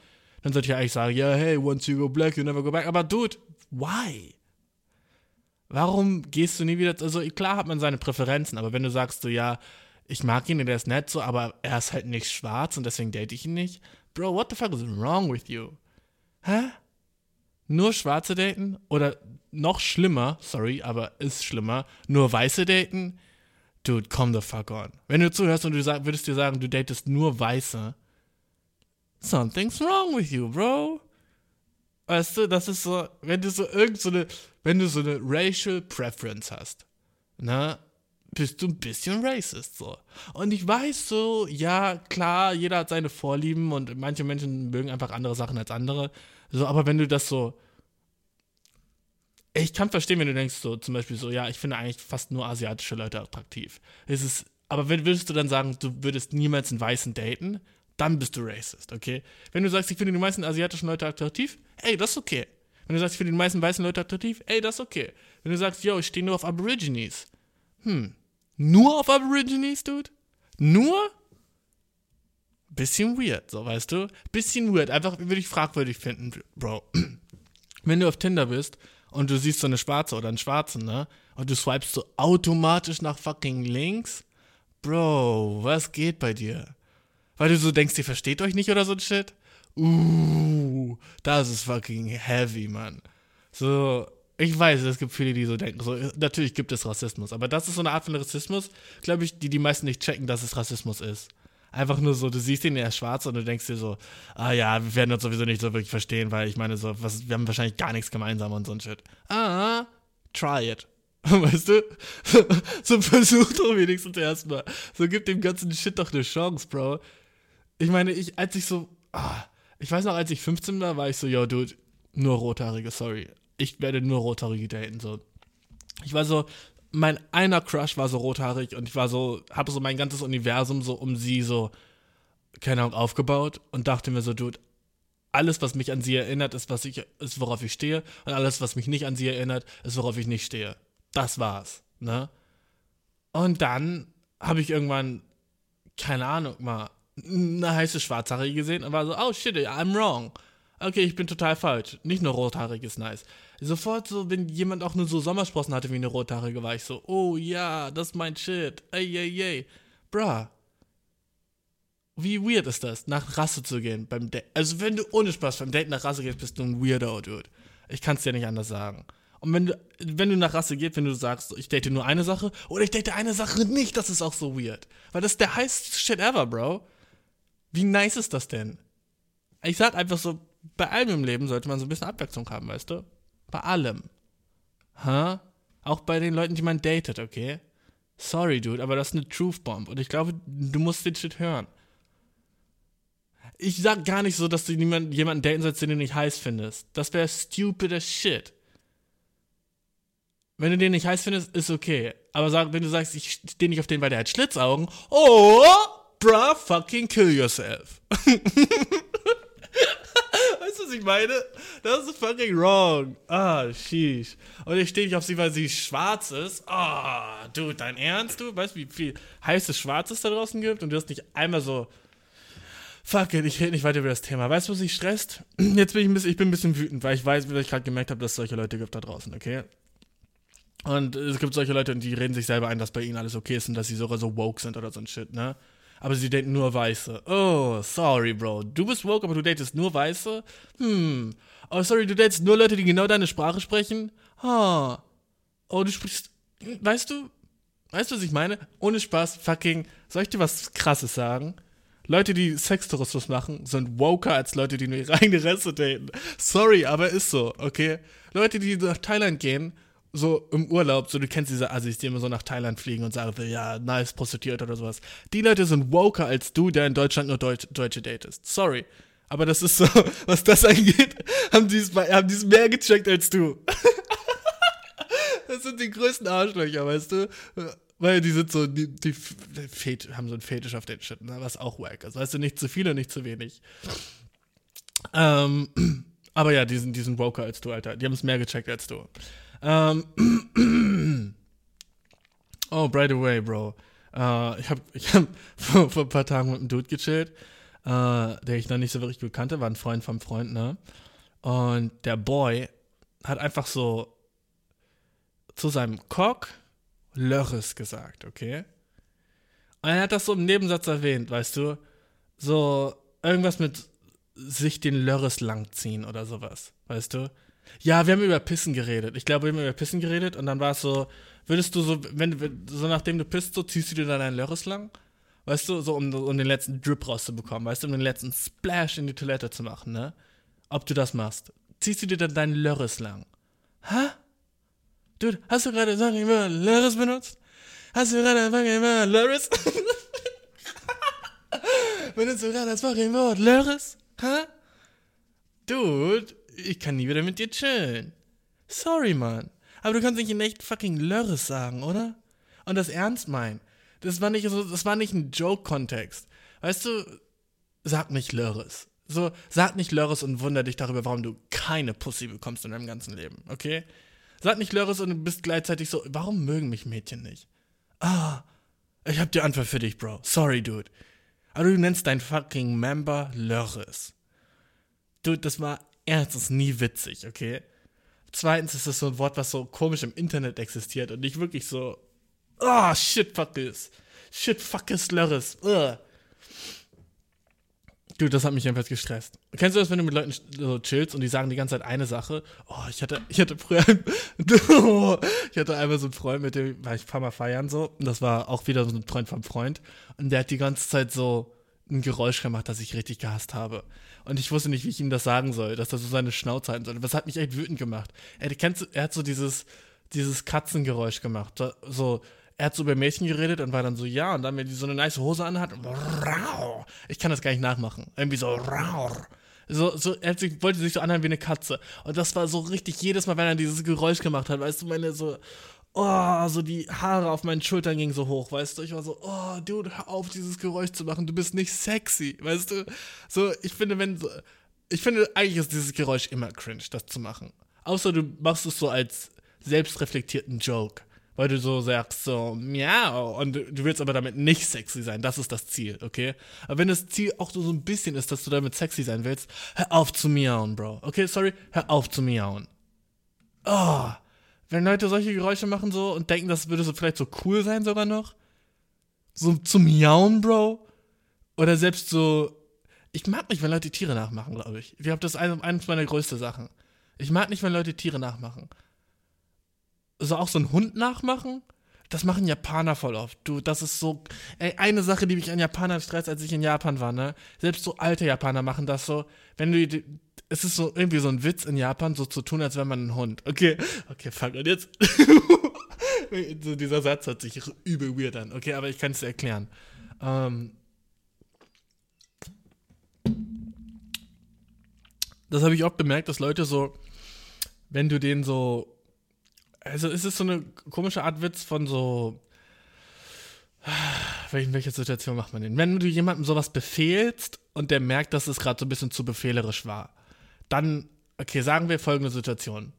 S1: dann sollte ich ja eigentlich sagen, ja, hey, once you go black, you never go back. Aber dude, why? Warum gehst du nie wieder, also klar hat man seine Präferenzen, aber wenn du sagst so, ja, ich mag ihn, der ist nett so, aber er ist halt nicht schwarz und deswegen date ich ihn nicht. Bro, what the fuck is wrong with you? Hä? Nur Schwarze daten? Oder noch schlimmer, sorry, aber ist schlimmer, nur Weiße daten? Dude, come the fuck on. Wenn du zuhörst und du sag, würdest dir sagen, du datest nur Weiße, something's wrong with you, bro. Weißt du, das ist so, wenn du so irgend so wenn du so eine Racial Preference hast, ne, bist du ein bisschen racist so. Und ich weiß so, ja, klar, jeder hat seine Vorlieben und manche Menschen mögen einfach andere Sachen als andere. So, aber wenn du das so. Ich kann verstehen, wenn du denkst, so zum Beispiel so, ja, ich finde eigentlich fast nur asiatische Leute attraktiv. Es ist, aber wenn würdest du dann sagen, du würdest niemals einen Weißen daten, dann bist du racist, okay? Wenn du sagst, ich finde die meisten asiatischen Leute attraktiv, ey, das ist okay. Wenn du sagst, ich finde die meisten weißen Leute attraktiv, ey, das ist okay. Wenn du sagst, yo, ich stehe nur auf Aborigines, hm, nur auf Aborigines, Dude? Nur? Bisschen weird, so weißt du? Bisschen weird, einfach würde ich fragwürdig finden, Bro. Wenn du auf Tinder bist und du siehst so eine Schwarze oder einen Schwarzen, ne? Und du swipest so automatisch nach fucking links. Bro, was geht bei dir? Weil du so denkst, ihr versteht euch nicht oder so ein Shit? Uh, das ist fucking heavy, Mann. So, ich weiß, es gibt viele, die so denken. So, natürlich gibt es Rassismus, aber das ist so eine Art von Rassismus, glaube ich, die die meisten nicht checken, dass es Rassismus ist. Einfach nur so, du siehst ihn, er ist schwarz und du denkst dir so, ah ja, wir werden uns sowieso nicht so wirklich verstehen, weil ich meine, so, was, wir haben wahrscheinlich gar nichts gemeinsam und so ein Shit. Ah, try it. Weißt du? so versuch doch wenigstens erstmal. So gib dem ganzen Shit doch eine Chance, Bro. Ich meine, ich, als ich so, ah, ich weiß noch, als ich 15 war, war ich so, yo, dude, nur Rothaarige, sorry ich werde nur Rothaarige daten. So. Ich war so, mein einer Crush war so rothaarig und ich war so, habe so mein ganzes Universum so um sie so, keine Ahnung, aufgebaut und dachte mir so, dude, alles, was mich an sie erinnert, ist, was ich, ist, worauf ich stehe. Und alles, was mich nicht an sie erinnert, ist, worauf ich nicht stehe. Das war's, ne? Und dann habe ich irgendwann, keine Ahnung, mal eine heiße Schwarzhaarige gesehen und war so, oh shit, I'm wrong. Okay, ich bin total falsch. Nicht nur rothaarig ist nice sofort so, wenn jemand auch nur so Sommersprossen hatte wie eine Rothaarige, war ich so, oh ja, das ist mein Shit. Ey, ey, ey. Bruh. Wie weird ist das, nach Rasse zu gehen beim Date? Also wenn du ohne Spaß beim Date nach Rasse gehst, bist du ein Weirdo, Dude. Ich kann es dir nicht anders sagen. Und wenn du, wenn du nach Rasse gehst, wenn du sagst, ich date nur eine Sache oder ich date eine Sache nicht, das ist auch so weird. Weil das ist der heißeste Shit ever, Bro. Wie nice ist das denn? Ich sag einfach so, bei allem im Leben sollte man so ein bisschen Abwechslung haben, weißt du? Bei allem. Hä? Auch bei den Leuten, die man datet, okay? Sorry, Dude, aber das ist eine Truth Bomb. Und ich glaube, du musst den Shit hören. Ich sag gar nicht so, dass du niemand, jemanden daten sollst, den du nicht heiß findest. Das wäre stupid as shit. Wenn du den nicht heiß findest, ist okay. Aber sag, wenn du sagst, ich stehe nicht auf den, weil der hat Schlitzaugen, oh, bruh, fucking kill yourself. Weißt du, was ich meine? Das ist fucking wrong. Ah, sheesh. Und ich stehe nicht auf sie, weil sie schwarz ist. Ah, oh, dude, dein Ernst, du? Weißt du, wie viel heißes Schwarz es da draußen gibt? Und du hast nicht einmal so. Fuck it, ich rede nicht weiter über das Thema. Weißt du, was mich stresst? Jetzt bin ich ein bisschen, ich bin ein bisschen wütend, weil ich weiß, wie ich gerade gemerkt habe, dass es solche Leute gibt da draußen, okay? Und es gibt solche Leute, die reden sich selber ein, dass bei ihnen alles okay ist und dass sie sogar so woke sind oder so ein Shit, ne? Aber sie daten nur Weiße. Oh, sorry, Bro. Du bist woke, aber du datest nur Weiße? Hm. Oh, sorry, du datest nur Leute, die genau deine Sprache sprechen? Ha. Oh, du sprichst. Weißt du? Weißt du, was ich meine? Ohne Spaß, fucking. Soll ich dir was Krasses sagen? Leute, die Sextourismus machen, sind woker als Leute, die nur ihre eigene Reste daten. Sorry, aber ist so, okay? Leute, die nach Thailand gehen so im Urlaub, so du kennst diese Assis, die immer so nach Thailand fliegen und sagen, ja, nice, prostituiert oder sowas. Die Leute sind woker als du, der in Deutschland nur Deutsch, Deutsche datest. Sorry. Aber das ist so, was das angeht, haben die es haben mehr gecheckt als du. das sind die größten Arschlöcher, weißt du? Weil die sind so, die, die haben so einen Fetisch auf den Shit, ne? was auch wack ist. Weißt du, nicht zu viel und nicht zu wenig. Ähm, aber ja, die sind, die sind woker als du, Alter. Die haben es mehr gecheckt als du. Ähm, oh, by the way, Bro. Äh, ich habe ich hab vor, vor, ein paar Tagen mit einem Dude gechillt, äh, der ich noch nicht so wirklich gut kannte, war ein Freund vom Freund, ne? Und der Boy hat einfach so zu seinem Cock Lörres gesagt, okay? Und er hat das so im Nebensatz erwähnt, weißt du? So irgendwas mit sich den Lörres langziehen oder sowas, weißt du? Ja, wir haben über Pissen geredet. Ich glaube, wir haben über Pissen geredet und dann war es so, würdest du so, wenn, so nachdem du pisst, so ziehst du dir dann deinen Lörres lang? Weißt du, so um, um den letzten Drip rauszubekommen, weißt du, um den letzten Splash in die Toilette zu machen, ne? Ob du das machst. Ziehst du dir dann deinen Lörres lang? Hä? Dude, hast du gerade fucking Word Lörres benutzt? Hast du gerade fucking Word Lörres? benutzt du gerade das Wort Lörres? Hä? Dude, ich kann nie wieder mit dir chillen. Sorry, Mann. Aber du kannst nicht in echt fucking Lörres sagen, oder? Und das ernst meinen. Das war nicht so, das war nicht ein Joke-Kontext. Weißt du, sag nicht Lörres. So, sag nicht Lörres und wunder dich darüber, warum du keine Pussy bekommst in deinem ganzen Leben, okay? Sag nicht Lörres und du bist gleichzeitig so, warum mögen mich Mädchen nicht? Ah, ich hab die Antwort für dich, Bro. Sorry, Dude. Aber du nennst dein fucking Member Lörres. Dude, das war erstens nie witzig, okay? Zweitens ist das so ein Wort, was so komisch im Internet existiert und nicht wirklich so, ah, oh, shit, fuck this. Shit, fuck Lörres. Ugh. Dude, das hat mich jedenfalls gestresst. Kennst du das, wenn du mit Leuten so chillst und die sagen die ganze Zeit eine Sache? Oh, ich hatte, ich hatte früher, ich hatte einmal so einen Freund, mit dem war ich ein paar Mal feiern so. Und das war auch wieder so ein Freund vom Freund. Und der hat die ganze Zeit so ein Geräusch gemacht, das ich richtig gehasst habe. Und ich wusste nicht, wie ich ihm das sagen soll, dass er so seine Schnauze halten soll. Das hat mich echt wütend gemacht. Er, kennst, er hat so dieses, dieses Katzengeräusch gemacht. So, er hat so über Mädchen geredet und war dann so, ja, und dann, wenn die so eine nice Hose anhat, ich kann das gar nicht nachmachen. Irgendwie so, so, so er sich, wollte sich so anhören wie eine Katze. Und das war so richtig jedes Mal, wenn er dieses Geräusch gemacht hat, weißt du, meine so, oh, so die Haare auf meinen Schultern gingen so hoch, weißt du? Ich war so, oh, Dude, hör auf, dieses Geräusch zu machen, du bist nicht sexy, weißt du? So, ich finde, wenn, so, ich finde, eigentlich ist dieses Geräusch immer cringe, das zu machen. Außer du machst es so als selbstreflektierten Joke weil du so sagst, so, miau, und du willst aber damit nicht sexy sein. Das ist das Ziel, okay? Aber wenn das Ziel auch so, so ein bisschen ist, dass du damit sexy sein willst, hör auf zu miauen, Bro. Okay, sorry, hör auf zu miauen. Oh, wenn Leute solche Geräusche machen so und denken, das würde so vielleicht so cool sein sogar noch. So zu miauen, Bro. Oder selbst so, ich mag nicht, wenn Leute Tiere nachmachen, glaube ich. Ich glaube, das ist eines meiner größten Sachen. Ich mag nicht, wenn Leute Tiere nachmachen so auch so einen Hund nachmachen. Das machen Japaner voll oft. Du, das ist so. Ey, eine Sache, die mich an Japanern stresst, als ich in Japan war, ne? Selbst so alte Japaner machen das so. Wenn du. Es ist so irgendwie so ein Witz in Japan, so zu tun, als wäre man ein Hund. Okay, okay, fuck. Und jetzt. so dieser Satz hat sich übel weird an. Okay, aber ich kann es erklären. Ähm. Das habe ich oft bemerkt, dass Leute so, wenn du denen so also es ist so eine komische Art Witz von so. In welcher Situation macht man den? Wenn du jemandem sowas befehlst und der merkt, dass es gerade so ein bisschen zu befehlerisch war, dann, okay, sagen wir folgende Situation.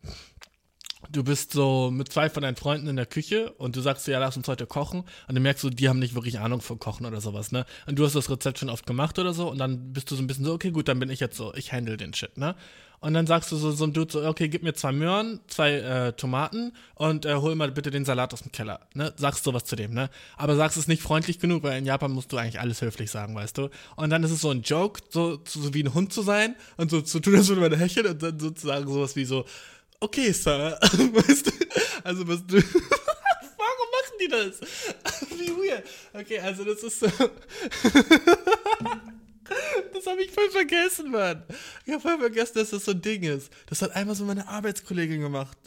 S1: Du bist so mit zwei von deinen Freunden in der Küche und du sagst, ja, lass uns heute kochen. Und du merkst so, die haben nicht wirklich Ahnung von Kochen oder sowas, ne? Und du hast das Rezept schon oft gemacht oder so. Und dann bist du so ein bisschen so, okay, gut, dann bin ich jetzt so, ich handle den Shit, ne? Und dann sagst du so, so ein Dude so, okay, gib mir zwei Möhren, zwei äh, Tomaten und äh, hol mal bitte den Salat aus dem Keller. Ne? Sagst sowas zu dem, ne? Aber sagst es nicht freundlich genug, weil in Japan musst du eigentlich alles höflich sagen, weißt du? Und dann ist es so ein Joke, so, so wie ein Hund zu sein und so zu tun, als würde man hecheln und dann sozusagen sowas wie so, okay, Sir. weißt du? Also was du. Warum machen die das? wie weird. Okay, also das ist so. Das habe ich voll vergessen, Mann. Ich habe voll vergessen, dass das so ein Ding ist. Das hat einmal so meine Arbeitskollegin gemacht.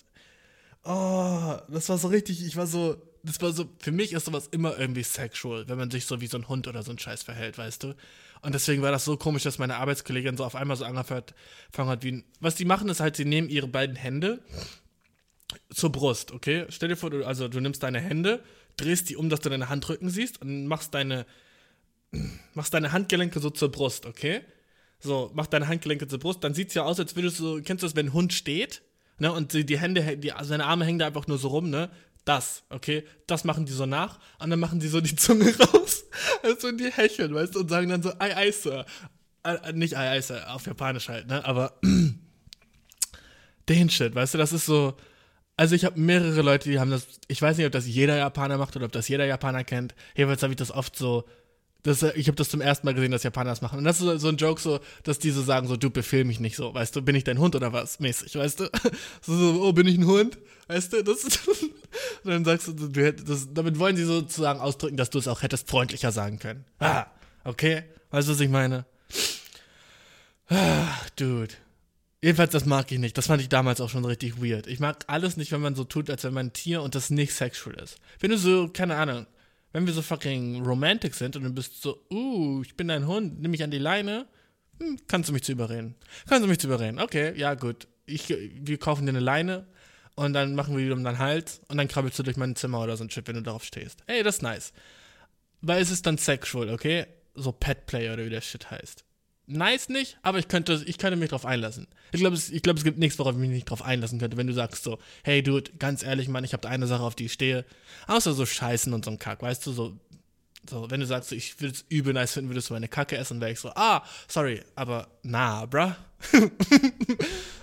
S1: Oh, das war so richtig, ich war so, das war so, für mich ist sowas immer irgendwie sexual, wenn man sich so wie so ein Hund oder so ein Scheiß verhält, weißt du? Und deswegen war das so komisch, dass meine Arbeitskollegin so auf einmal so angefangen hat, wie, was die machen ist halt, sie nehmen ihre beiden Hände zur Brust, okay? Stell dir vor, du, also du nimmst deine Hände, drehst die um, dass du deine Handrücken siehst und machst deine, machst deine Handgelenke so zur Brust, okay? So, mach deine Handgelenke zur Brust, dann sieht es ja aus, als würdest du, kennst du das, wenn ein Hund steht, ne, und die, Hände, die, seine Arme hängen da einfach nur so rum, ne? Das, okay? Das machen die so nach und dann machen die so die Zunge raus, also die hecheln, weißt du, und sagen dann so, ei, ei, Sir. Äh, nicht ei, ei, Sir, auf Japanisch halt, ne? Aber den Shit, weißt du, das ist so, also ich habe mehrere Leute, die haben das, ich weiß nicht, ob das jeder Japaner macht oder ob das jeder Japaner kennt. Jedenfalls habe ich das oft so, das, ich habe das zum ersten Mal gesehen, dass Japaner das machen. Und das ist so, ein Joke, so, dass die so sagen, so, du befehl mich nicht so, weißt du, bin ich dein Hund oder was? Mäßig, weißt du? So, so oh, bin ich ein Hund? Weißt du, das ist, und dann sagst du, du das, damit wollen sie sozusagen ausdrücken, dass du es auch hättest freundlicher sagen können. Ah, okay? Weißt du, was ich meine? Ah, dude. Jedenfalls, das mag ich nicht. Das fand ich damals auch schon richtig weird. Ich mag alles nicht, wenn man so tut, als wenn man ein Tier und das nicht sexual ist. Wenn du so, keine Ahnung, wenn wir so fucking romantic sind und du bist so, uh, ich bin dein Hund, nimm mich an die Leine, hm, kannst du mich zu überreden. Kannst du mich zu überreden. Okay, ja, gut. Ich, wir kaufen dir eine Leine und dann machen wir die um deinen Hals und dann krabbelst du durch mein Zimmer oder so ein Chip, wenn du darauf stehst. Ey, das ist nice. Weil es ist dann sexual, okay? So Pet Play oder wie der Shit heißt nice nicht, aber ich könnte, ich könnte mich drauf einlassen. Ich glaube, es, glaub, es gibt nichts, worauf ich mich nicht drauf einlassen könnte, wenn du sagst so, hey Dude, ganz ehrlich, Mann, ich habe da eine Sache, auf die ich stehe. Außer so Scheißen und so ein Kack, weißt du, so, so wenn du sagst, ich würde es übel nice finden, würdest du meine Kacke essen, wäre ich so, ah, sorry, aber na, bruh.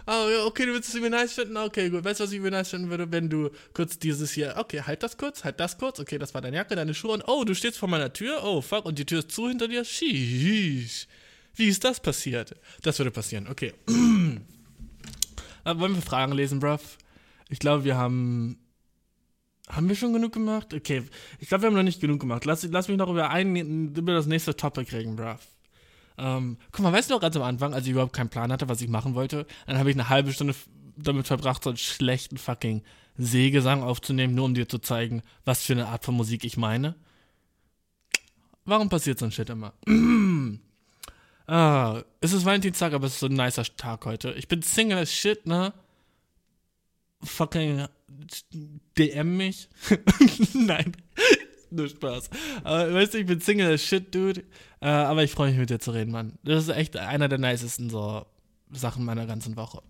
S1: oh, okay, du würdest es übel nice finden, okay, gut. Weißt du, was ich übel nice finden würde, wenn du kurz dieses hier, okay, halt das kurz, halt das kurz, okay, das war deine Jacke, deine Schuhe und oh, du stehst vor meiner Tür, oh, fuck, und die Tür ist zu hinter dir, sheesh. Wie ist das passiert? Das würde passieren, okay. wollen wir Fragen lesen, bruv? Ich glaube, wir haben. Haben wir schon genug gemacht? Okay, ich glaube, wir haben noch nicht genug gemacht. Lass, lass mich noch über, ein, über das nächste Topic reden, bruv. Ähm, guck mal, weißt du noch ganz am Anfang, als ich überhaupt keinen Plan hatte, was ich machen wollte, dann habe ich eine halbe Stunde damit verbracht, so einen schlechten fucking Seegesang aufzunehmen, nur um dir zu zeigen, was für eine Art von Musik ich meine. Warum passiert so ein Shit immer? Ah, es ist Valentinstag, aber es ist so ein nicer Tag heute. Ich bin Single as shit, ne? Fucking DM mich. Nein, nur Spaß. Aber weißt du, ich bin Single as shit, dude. Äh, aber ich freue mich mit dir zu reden, Mann. Das ist echt einer der nicesten so Sachen meiner ganzen Woche.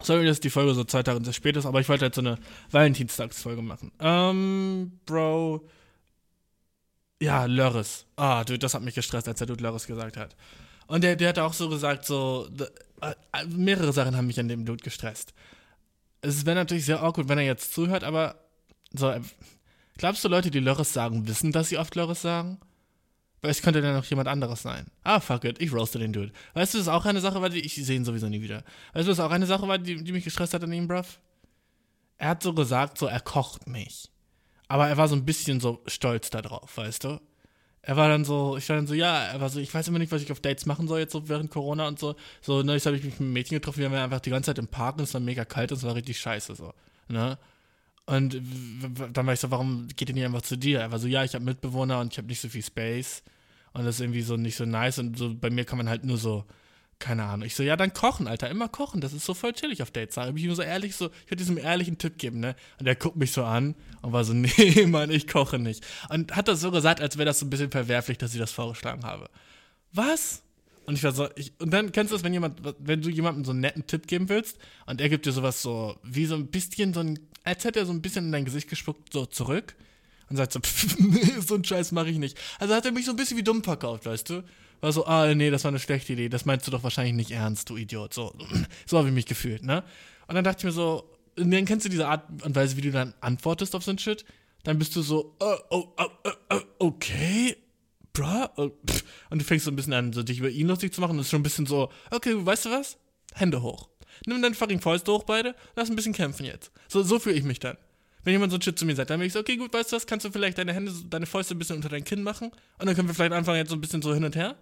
S1: Sorry, dass die Folge so zwei Tage zu spät ist, aber ich wollte halt so eine Valentinstagsfolge machen. Ähm, Bro ja, Lörres. Ah, du, das hat mich gestresst, als der Dude Lörres gesagt hat. Und der, der hat auch so gesagt, so, äh, mehrere Sachen haben mich an dem Dude gestresst. Es wäre natürlich sehr awkward, wenn er jetzt zuhört, aber so, äh, glaubst du, Leute, die Lörres sagen, wissen, dass sie oft Lörres sagen? Weil es könnte dann noch jemand anderes sein. Ah, fuck it, ich roaste den Dude. Weißt du, das ist auch eine Sache, weil ich sehe ihn sowieso nie wieder. Weißt du, das ist auch eine Sache, weil die, die mich gestresst hat an ihm, bruv? Er hat so gesagt, so, er kocht mich. Aber er war so ein bisschen so stolz darauf, weißt du? Er war dann so, ich war dann so, ja, er war so, ich weiß immer nicht, was ich auf Dates machen soll jetzt so während Corona und so. So, ne, ich habe ich mich mit einem Mädchen getroffen, wir waren einfach die ganze Zeit im Park und es war mega kalt und es war richtig scheiße so, ne? Und dann war ich so, warum geht ihr nicht einfach zu dir? Er war so, ja, ich habe Mitbewohner und ich habe nicht so viel Space und das ist irgendwie so nicht so nice und so bei mir kann man halt nur so keine Ahnung. Ich so, ja, dann kochen, Alter, immer kochen. Das ist so voll chillig auf Dates. Sag ich mir so ehrlich, so, ich würde diesem ehrlichen Tipp geben, ne? Und der guckt mich so an und war so, nee, Mann, ich koche nicht. Und hat das so gesagt, als wäre das so ein bisschen verwerflich, dass ich das vorgeschlagen habe. Was? Und ich war so, ich, und dann kennst du das, wenn jemand, wenn du jemandem so einen netten Tipp geben willst und er gibt dir sowas so, wie so ein bisschen, so ein, als hätte er so ein bisschen in dein Gesicht gespuckt, so zurück und sagt so, pff, nee, so einen Scheiß mache ich nicht. Also hat er mich so ein bisschen wie dumm verkauft, weißt du? War so, ah, nee, das war eine schlechte Idee, das meinst du doch wahrscheinlich nicht ernst, du Idiot. So, so habe ich mich gefühlt, ne? Und dann dachte ich mir so, dann kennst du diese Art und Weise, wie du dann antwortest auf so ein Shit? Dann bist du so, oh, oh, oh, oh okay, bruh. Oh, und du fängst so ein bisschen an, so dich über ihn lustig zu machen. Es ist schon ein bisschen so, okay, weißt du was? Hände hoch. Nimm deine fucking Fäuste hoch, beide. Lass ein bisschen kämpfen jetzt. So, so fühle ich mich dann. Wenn jemand so ein Shit zu mir sagt, dann bin ich so, okay, gut, weißt du was, kannst du vielleicht deine Hände, deine Fäuste ein bisschen unter dein Kinn machen? Und dann können wir vielleicht anfangen, jetzt so ein bisschen so hin und her.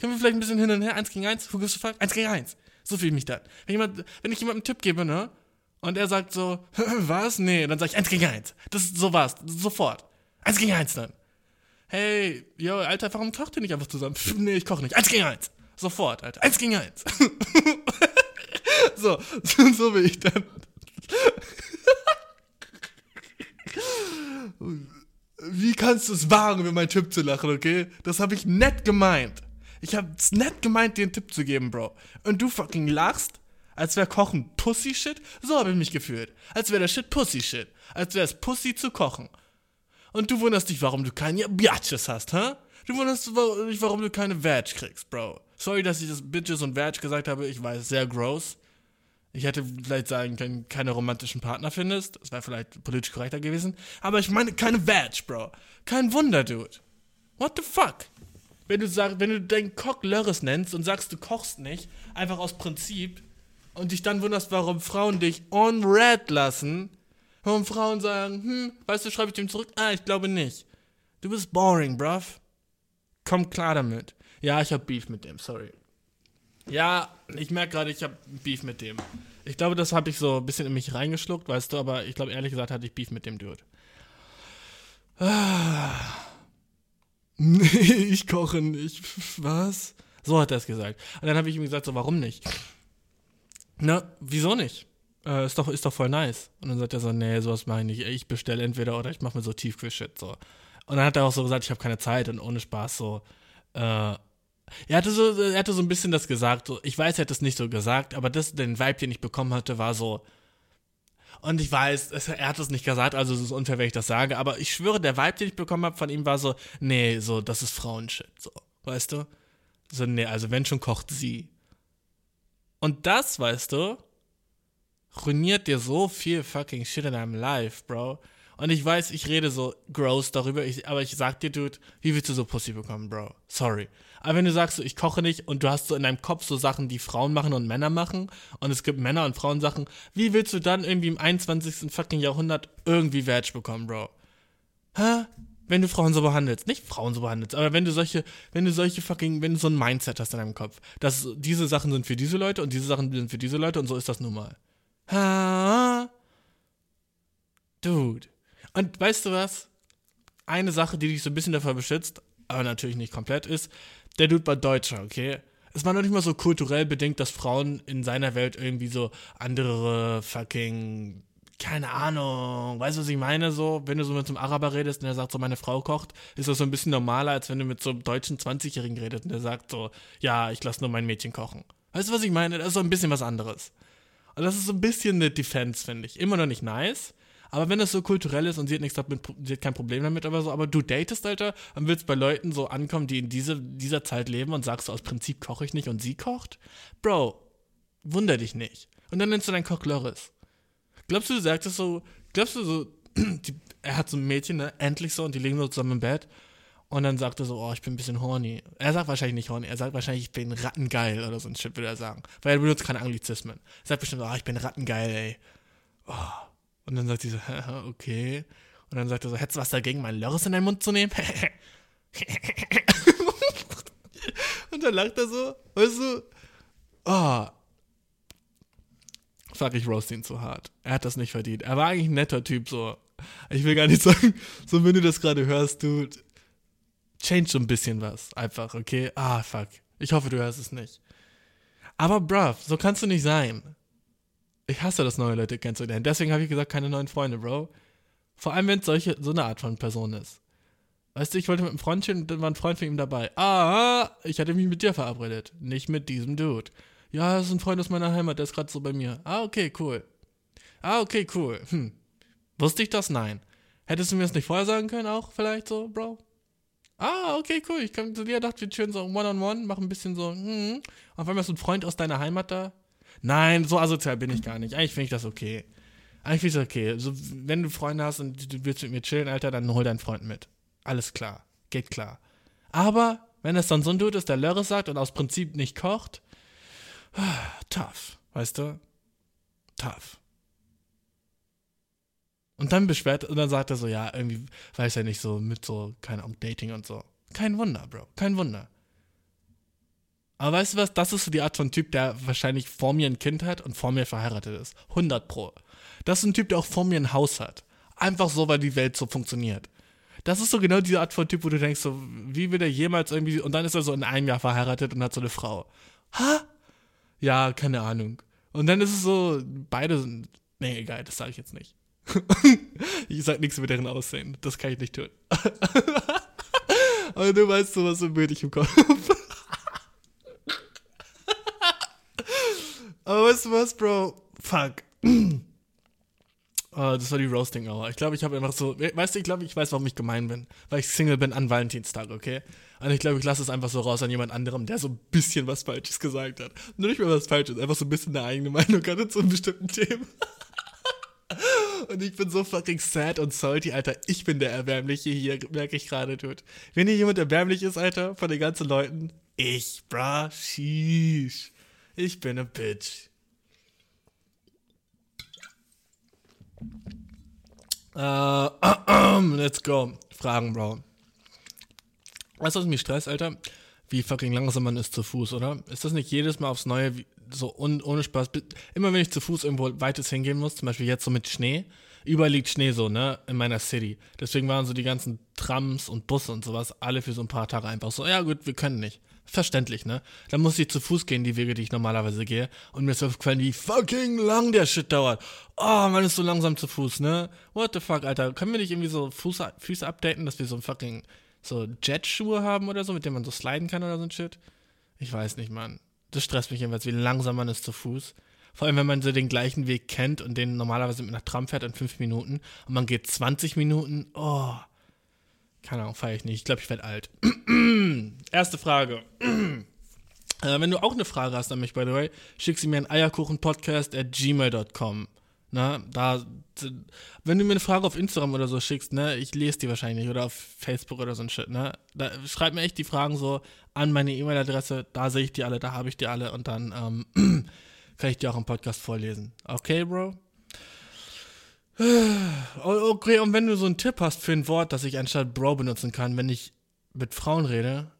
S1: Können wir vielleicht ein bisschen hin und her, eins gegen eins, wo gibst du fuck, eins gegen eins. So fühle ich mich dann. Wenn, jemand, wenn ich jemandem einen Tipp gebe, ne, und er sagt so, was? Nee, dann sage ich eins gegen eins. Das ist so was, sofort. Eins gegen eins dann. Hey, yo, Alter, warum kocht ihr nicht einfach zusammen? Pff, nee, ich koche nicht. Eins gegen eins. Sofort, Alter. Eins gegen eins. so, so bin ich dann. Wie kannst du es wagen, mir meinen Tipp zu lachen, okay? Das habe ich nett gemeint. Ich habe es nett gemeint, dir einen Tipp zu geben, Bro. Und du fucking lachst? Als wäre Kochen Pussy-Shit? So habe ich mich gefühlt. Als wäre der Shit Pussy-Shit. Als wäre es Pussy zu kochen. Und du wunderst dich, warum du keine Biatches hast, hä? Du wunderst dich, warum du keine Vag kriegst, Bro. Sorry, dass ich das Bitches und Vag gesagt habe. Ich weiß, sehr gross. Ich hätte vielleicht sagen können, keine romantischen Partner findest. Das wäre vielleicht politisch korrekter gewesen. Aber ich meine keine Vag, Bro. Kein Wunder, Dude. What the fuck? Wenn du, sag, wenn du deinen Cock Lörres nennst und sagst, du kochst nicht, einfach aus Prinzip, und dich dann wunderst, warum Frauen dich on red lassen, warum Frauen sagen, hm, weißt du, schreibe ich dem zurück? Ah, ich glaube nicht. Du bist boring, bruv. Komm klar damit. Ja, ich hab Beef mit dem, sorry. Ja, ich merke gerade, ich hab Beef mit dem. Ich glaube, das habe ich so ein bisschen in mich reingeschluckt, weißt du, aber ich glaube, ehrlich gesagt, hatte ich Beef mit dem Dude. Ah. Nee, ich koche nicht. Was? So hat er es gesagt. Und dann habe ich ihm gesagt, so, warum nicht? Na, wieso nicht? Äh, ist, doch, ist doch voll nice. Und dann sagt er so, nee, sowas mache ich nicht. Ich bestelle entweder oder ich mache mir so Tiefkühlshit, so. Und dann hat er auch so gesagt, ich habe keine Zeit und ohne Spaß so. Äh, er hatte so, er hatte so ein bisschen das gesagt. So, ich weiß, er hat es nicht so gesagt, aber das, den Vibe, den ich bekommen hatte, war so. Und ich weiß, er hat es nicht gesagt, also es ist unfair, wenn ich das sage, aber ich schwöre, der Vibe, den ich bekommen habe von ihm, war so, nee, so, das ist Frauenshit, so, weißt du? So, nee, also wenn schon kocht sie. Und das, weißt du, ruiniert dir so viel fucking Shit in deinem Life, Bro. Und ich weiß, ich rede so gross darüber, ich, aber ich sag dir, Dude, wie willst du so Pussy bekommen, Bro? Sorry. Aber wenn du sagst, ich koche nicht und du hast so in deinem Kopf so Sachen, die Frauen machen und Männer machen und es gibt Männer und Frauen Sachen, wie willst du dann irgendwie im 21. fucking Jahrhundert irgendwie Vag bekommen, Bro? Hä? Wenn du Frauen so behandelst, nicht Frauen so behandelst, aber wenn du solche, wenn du solche fucking, wenn du so ein Mindset hast in deinem Kopf, dass diese Sachen sind für diese Leute und diese Sachen sind für diese Leute und so ist das nun mal. Ha? Dude. Und weißt du was? Eine Sache, die dich so ein bisschen davor beschützt, aber natürlich nicht komplett ist, der Dude war Deutscher, okay? Es war noch nicht mal so kulturell bedingt, dass Frauen in seiner Welt irgendwie so andere fucking, keine Ahnung, weißt du, was ich meine? So, wenn du so mit so einem Araber redest und der sagt so, meine Frau kocht, ist das so ein bisschen normaler, als wenn du mit so einem deutschen 20-Jährigen redest und der sagt so, ja, ich lasse nur mein Mädchen kochen. Weißt du, was ich meine? Das ist so ein bisschen was anderes. Und das ist so ein bisschen eine Defense, finde ich. Immer noch nicht nice, aber wenn das so kulturell ist und sie hat nichts damit, sie hat kein Problem damit, aber so, aber du datest, Alter, und willst bei Leuten so ankommen, die in diese, dieser Zeit leben und sagst aus Prinzip koche ich nicht und sie kocht? Bro, wunder dich nicht. Und dann nennst du deinen Koch Loris. Glaubst du, du sagst es so, glaubst du so, die, er hat so ein Mädchen, ne, endlich so, und die liegen so zusammen im Bett. Und dann sagt er so, oh, ich bin ein bisschen horny. Er sagt wahrscheinlich nicht horny, er sagt wahrscheinlich, ich bin rattengeil oder so ein Shit, würde er sagen. Weil er benutzt keine Anglizismen. Er sagt bestimmt, oh, ich bin rattengeil, ey. Oh. Und dann sagt sie so, okay. Und dann sagt er so, hättest du was dagegen, meinen Lörres in deinen Mund zu nehmen? und dann lacht er so, weißt du, oh, fuck, ich roast ihn zu hart. Er hat das nicht verdient. Er war eigentlich ein netter Typ, so. Ich will gar nicht sagen, so wenn du das gerade hörst, du, change so ein bisschen was, einfach, okay? Ah, fuck. Ich hoffe, du hörst es nicht. Aber bruv, so kannst du nicht sein. Ich hasse das, neue Leute kennenzulernen. Deswegen habe ich gesagt, keine neuen Freunde, Bro. Vor allem, wenn es solche, so eine Art von Person ist. Weißt du, ich wollte mit einem Freund chillen, dann war ein Freund von ihm dabei. Ah, ich hatte mich mit dir verabredet. Nicht mit diesem Dude. Ja, das ist ein Freund aus meiner Heimat, der ist gerade so bei mir. Ah, okay, cool. Ah, okay, cool. Hm. Wusste ich das? Nein. Hättest du mir das nicht vorher sagen können, auch vielleicht so, Bro? Ah, okay, cool. Ich kam zu dir, dachte, wir chillen so one-on-one, -on -one, machen ein bisschen so, hm. Auf einmal ist ein Freund aus deiner Heimat da. Nein, so asozial bin ich gar nicht. Eigentlich finde ich das okay. Eigentlich finde ich das okay. Also, wenn du Freunde hast und du willst mit mir chillen, Alter, dann hol deinen Freund mit. Alles klar. Geht klar. Aber, wenn es dann so ein Dude ist, der Lörre sagt und aus Prinzip nicht kocht, tough. Weißt du? Tough. Und dann beschwert, und dann sagt er so, ja, irgendwie weiß er nicht so mit so, keine Ahnung, Dating und so. Kein Wunder, Bro. Kein Wunder. Aber weißt du was? Das ist so die Art von Typ, der wahrscheinlich vor mir ein Kind hat und vor mir verheiratet ist. 100 Pro. Das ist ein Typ, der auch vor mir ein Haus hat. Einfach so, weil die Welt so funktioniert. Das ist so genau diese Art von Typ, wo du denkst, so, wie will er jemals irgendwie. Und dann ist er so in einem Jahr verheiratet und hat so eine Frau. Ha? Ja, keine Ahnung. Und dann ist es so, beide sind. Nee, egal, das sage ich jetzt nicht. ich sag nichts über deren Aussehen. Das kann ich nicht tun. Aber du weißt so müde ich im Kopf. Aber weißt du was, Bro? Fuck. Uh, das war die Roasting Hour. Ich glaube, ich habe einfach so, weißt du, ich glaube, ich weiß, warum ich gemein bin. Weil ich Single bin an Valentinstag, okay? Und ich glaube, ich lasse es einfach so raus an jemand anderem, der so ein bisschen was Falsches gesagt hat. Nur nicht mehr was Falsches, einfach so ein bisschen eine eigene Meinung hatte zu einem bestimmten Thema. Und ich bin so fucking sad und salty, Alter. Ich bin der Erbärmliche hier, merke ich gerade, tut. Wenn hier jemand erbärmlich ist, Alter, von den ganzen Leuten, ich, bra, sheesh. Ich bin a bitch. Uh, let's go. Fragen, Bro. Weißt du, was mich stresst, Alter? Wie fucking langsam man ist zu Fuß, oder? Ist das nicht jedes Mal aufs Neue so un ohne Spaß? Immer wenn ich zu Fuß irgendwo weites hingehen muss, zum Beispiel jetzt so mit Schnee, überall liegt Schnee so, ne, in meiner City. Deswegen waren so die ganzen Trams und Busse und sowas alle für so ein paar Tage einfach so, ja gut, wir können nicht. Verständlich, ne? Dann muss ich zu Fuß gehen, die Wege, die ich normalerweise gehe. Und mir ist aufgefallen, wie fucking lang der Shit dauert. Oh, man ist so langsam zu Fuß, ne? What the fuck, Alter? Können wir nicht irgendwie so Fuß, Füße updaten, dass wir so ein fucking so Jetschuhe haben oder so, mit denen man so sliden kann oder so ein Shit? Ich weiß nicht, Mann. Das stresst mich jedenfalls, wie langsam man ist zu Fuß. Vor allem, wenn man so den gleichen Weg kennt und den normalerweise mit einer Tram fährt in fünf Minuten und man geht 20 Minuten. Oh. Keine Ahnung, feiere ich nicht. Ich glaube, ich werde alt. Erste Frage. äh, wenn du auch eine Frage hast an mich, by the way, schick sie mir an eierkuchenpodcast at gmail.com. Na, da, wenn du mir eine Frage auf Instagram oder so schickst, ne, ich lese die wahrscheinlich oder auf Facebook oder so ein Shit, ne, da schreib mir echt die Fragen so an meine E-Mail-Adresse, da sehe ich die alle, da habe ich die alle und dann ähm, kann ich die auch im Podcast vorlesen. Okay, Bro? Okay, und wenn du so einen Tipp hast für ein Wort, das ich anstatt Bro benutzen kann, wenn ich mit Frauen rede,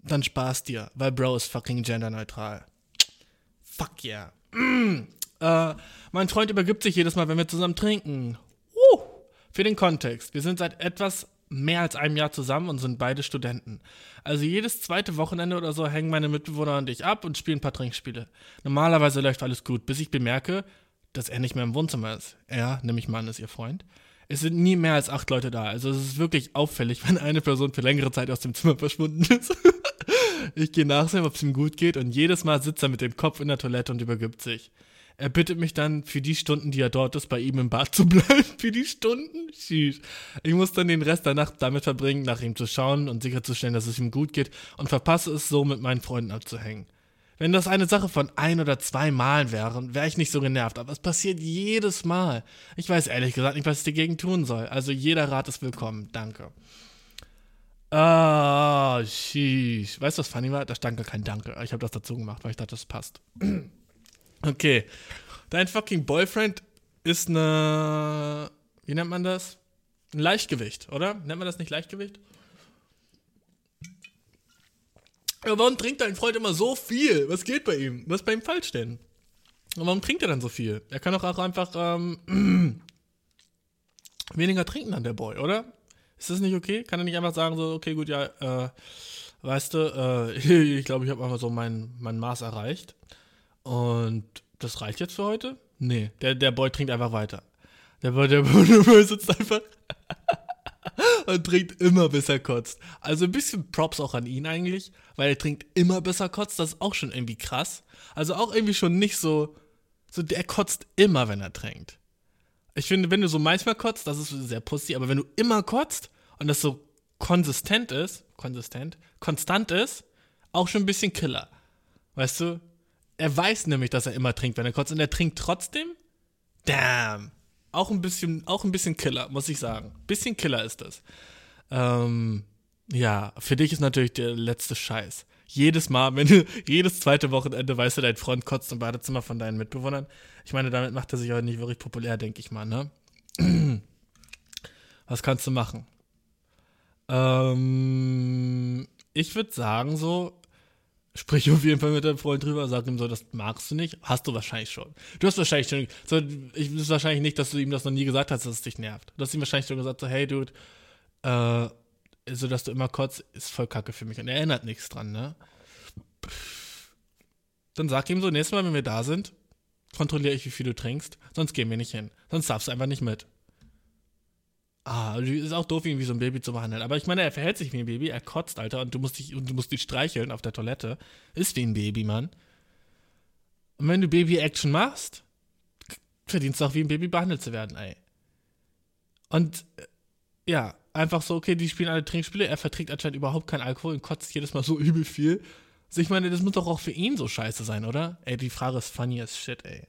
S1: dann spaß dir, weil Bro ist fucking genderneutral. Fuck yeah. Mm. Äh, mein Freund übergibt sich jedes Mal, wenn wir zusammen trinken. Uh. Für den Kontext. Wir sind seit etwas mehr als einem Jahr zusammen und sind beide Studenten. Also jedes zweite Wochenende oder so hängen meine Mitbewohner und ich ab und spielen ein paar Trinkspiele. Normalerweise läuft alles gut, bis ich bemerke, dass er nicht mehr im Wohnzimmer ist. Er, nämlich Mann, ist ihr Freund. Es sind nie mehr als acht Leute da. Also es ist wirklich auffällig, wenn eine Person für längere Zeit aus dem Zimmer verschwunden ist. ich gehe nachsehen, ob es ihm gut geht und jedes Mal sitzt er mit dem Kopf in der Toilette und übergibt sich. Er bittet mich dann für die Stunden, die er dort ist, bei ihm im Bad zu bleiben. für die Stunden? Sheesh. Ich muss dann den Rest der Nacht damit verbringen, nach ihm zu schauen und sicherzustellen, dass es ihm gut geht und verpasse es so, mit meinen Freunden abzuhängen. Wenn das eine Sache von ein oder zwei Malen wäre, wäre ich nicht so genervt. Aber es passiert jedes Mal. Ich weiß ehrlich gesagt nicht, was ich dagegen tun soll. Also jeder Rat ist willkommen. Danke. Ah, sheesh. Weißt du, was funny war? Da stand gar kein Danke. Ich habe das dazu gemacht, weil ich dachte, das passt. okay. Dein fucking Boyfriend ist eine. Wie nennt man das? Ein Leichtgewicht, oder? Nennt man das nicht Leichtgewicht? Ja, warum trinkt dein Freund immer so viel? Was geht bei ihm? Was ist bei ihm falsch denn? Und warum trinkt er dann so viel? Er kann doch auch einfach ähm, weniger trinken an der Boy, oder? Ist das nicht okay? Kann er nicht einfach sagen, so, okay, gut, ja, äh, weißt du, äh, ich glaube, ich habe einfach so mein, mein Maß erreicht. Und das reicht jetzt für heute? Nee, der, der Boy trinkt einfach weiter. Der Boy, der Boy sitzt einfach und trinkt immer, bis er kotzt. Also ein bisschen Props auch an ihn eigentlich, weil er trinkt immer, bis er kotzt. Das ist auch schon irgendwie krass. Also auch irgendwie schon nicht so, so der kotzt immer, wenn er trinkt. Ich finde, wenn du so manchmal kotzt, das ist sehr pussy, aber wenn du immer kotzt und das so konsistent ist, konsistent, konstant ist, auch schon ein bisschen Killer. Weißt du? Er weiß nämlich, dass er immer trinkt, wenn er kotzt und er trinkt trotzdem. Damn auch ein bisschen, auch ein bisschen Killer, muss ich sagen. Bisschen Killer ist das. Ähm, ja, für dich ist natürlich der letzte Scheiß. Jedes Mal, wenn du jedes zweite Wochenende weißt du, dein Freund kotzt im Badezimmer von deinen Mitbewohnern. Ich meine, damit macht er sich auch nicht wirklich populär, denke ich mal, ne? Was kannst du machen? Ähm, ich würde sagen, so, Sprich auf jeden Fall mit deinem Freund drüber, sag ihm so, das magst du nicht. Hast du wahrscheinlich schon. Du hast wahrscheinlich schon, so, ich ist wahrscheinlich nicht, dass du ihm das noch nie gesagt hast, dass es dich nervt. Du hast ihm wahrscheinlich schon gesagt, so, hey Dude, äh, so dass du immer kotzt, ist voll kacke für mich. Und er erinnert nichts dran, ne? Dann sag ihm so, nächstes Mal, wenn wir da sind, kontrolliere ich, wie viel du trinkst, sonst gehen wir nicht hin. Sonst darfst du einfach nicht mit. Ah, ist auch doof, ihn wie so ein Baby zu behandeln. Aber ich meine, er verhält sich wie ein Baby, er kotzt, Alter, und du musst dich, und du musst dich streicheln auf der Toilette. Ist wie ein Baby, Mann. Und wenn du Baby-Action machst, verdienst du auch wie ein Baby behandelt zu werden, ey. Und äh, ja, einfach so, okay, die spielen alle Trinkspiele, er verträgt anscheinend überhaupt keinen Alkohol und kotzt jedes Mal so übel viel. Also ich meine, das muss doch auch für ihn so scheiße sein, oder? Ey, die Frage ist funny as shit, ey.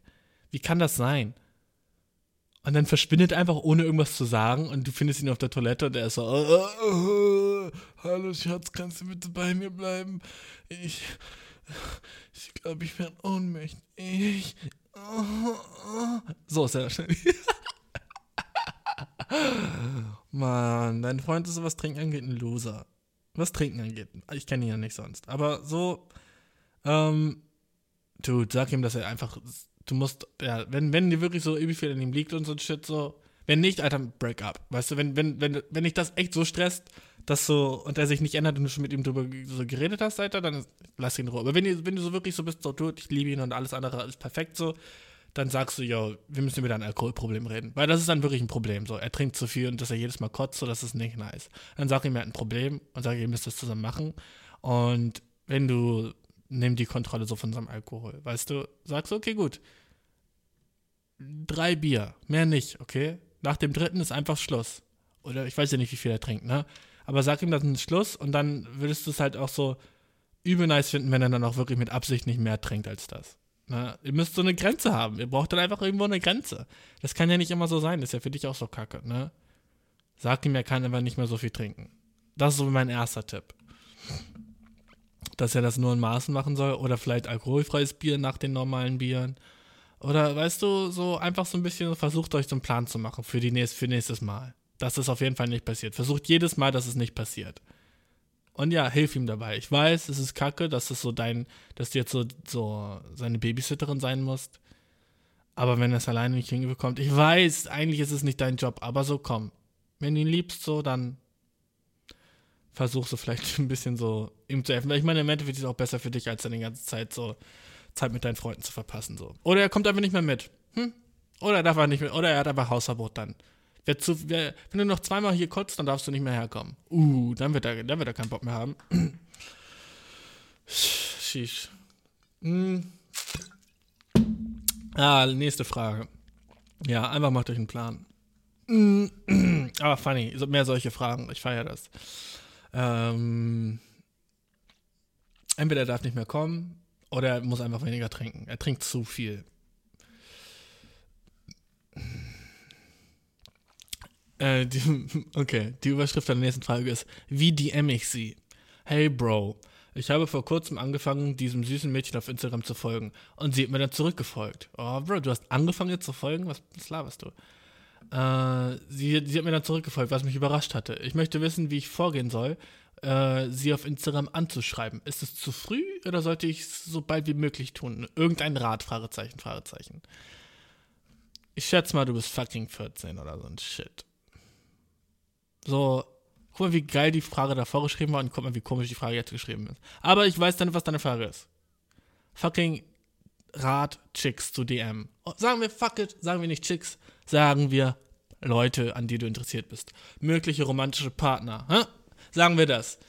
S1: Wie kann das sein? Und dann verschwindet einfach, ohne irgendwas zu sagen, und du findest ihn auf der Toilette und er ist so, oh, oh, oh, hallo Schatz, kannst du bitte bei mir bleiben? Ich, ich glaube, ich werde ohnmächtig. So ist er wahrscheinlich. Mann, dein Freund ist, was Trinken angeht, ein Loser. Was Trinken angeht. Ich kenne ihn ja nicht sonst. Aber so, ähm, du, sag ihm, dass er einfach, du musst, ja, wenn, wenn dir wirklich so übel viel in ihm liegt und so ein Shit, so, wenn nicht, Alter, break up. Weißt du, wenn, wenn, wenn, wenn dich das echt so stresst, dass so, und er sich nicht ändert und du schon mit ihm drüber so geredet hast, Alter, dann lass ihn in Ruhe. Aber wenn, wenn du so wirklich so bist, so, du, ich liebe ihn und alles andere ist perfekt so, dann sagst du, yo, wir müssen über dein Alkoholproblem reden. Weil das ist dann wirklich ein Problem. So, er trinkt zu viel und dass er jedes Mal kotzt, so, das ist nicht nice. Dann sag ihm, er hat ein Problem und sag, ihr müsst das zusammen machen. Und wenn du, nimm die Kontrolle so von seinem Alkohol. Weißt du, sagst okay, gut. Drei Bier, mehr nicht, okay? Nach dem dritten ist einfach Schluss. Oder ich weiß ja nicht, wie viel er trinkt, ne? Aber sag ihm, das ist Schluss und dann würdest du es halt auch so übel nice finden, wenn er dann auch wirklich mit Absicht nicht mehr trinkt als das. Na, ihr müsst so eine Grenze haben. Ihr braucht dann einfach irgendwo eine Grenze. Das kann ja nicht immer so sein. Das ist ja für dich auch so kacke, ne? Sag ihm, er kann einfach nicht mehr so viel trinken. Das ist so mein erster Tipp. Dass er das nur in Maßen machen soll oder vielleicht alkoholfreies Bier nach den normalen Bieren. Oder weißt du, so einfach so ein bisschen versucht euch so einen Plan zu machen für, die nächst, für nächstes Mal. Dass es auf jeden Fall nicht passiert. Versucht jedes Mal, dass es nicht passiert. Und ja, hilf ihm dabei. Ich weiß, es ist kacke, dass es so dein, dass du jetzt so, so seine Babysitterin sein musst. Aber wenn er es alleine nicht hinbekommt, ich weiß, eigentlich ist es nicht dein Job, aber so komm. Wenn du ihn liebst, so, dann versuch so vielleicht ein bisschen so ihm zu helfen. Weil ich meine, im Endeffekt ist es auch besser für dich, als dann die ganze Zeit so Zeit mit deinen Freunden zu verpassen. So. Oder er kommt einfach nicht mehr mit. Hm? Oder er darf er nicht mehr, oder er hat einfach Hausverbot dann. Wer zu, wer, wenn du noch zweimal hier kotzt, dann darfst du nicht mehr herkommen. Uh, dann wird er, dann wird er keinen Bock mehr haben. Sheesh. Hm. Ah, nächste Frage. Ja, einfach macht euch einen Plan. Aber funny, mehr solche Fragen. Ich feiere das. Ähm, entweder er darf nicht mehr kommen oder er muss einfach weniger trinken. Er trinkt zu viel. Äh, die, okay, die Überschrift der nächsten Frage ist: Wie DM ich sie? Hey Bro, ich habe vor kurzem angefangen, diesem süßen Mädchen auf Instagram zu folgen und sie hat mir dann zurückgefolgt. Oh, Bro, du hast angefangen jetzt zu folgen? Was, was laberst du? Äh, sie, sie hat mir dann zurückgefolgt, was mich überrascht hatte. Ich möchte wissen, wie ich vorgehen soll, äh, sie auf Instagram anzuschreiben. Ist es zu früh oder sollte ich es so bald wie möglich tun? Irgendein Rat? Fragezeichen, Fragezeichen. Ich schätze mal, du bist fucking 14 oder so ein Shit. So, guck mal, wie geil die Frage davor geschrieben war und guck mal, wie komisch die Frage jetzt geschrieben ist. Aber ich weiß dann, was deine Frage ist. Fucking Rat Chicks zu DM. Oh, sagen wir fuck it, sagen wir nicht Chicks, sagen wir Leute, an die du interessiert bist. Mögliche romantische Partner. Hä? Sagen wir das.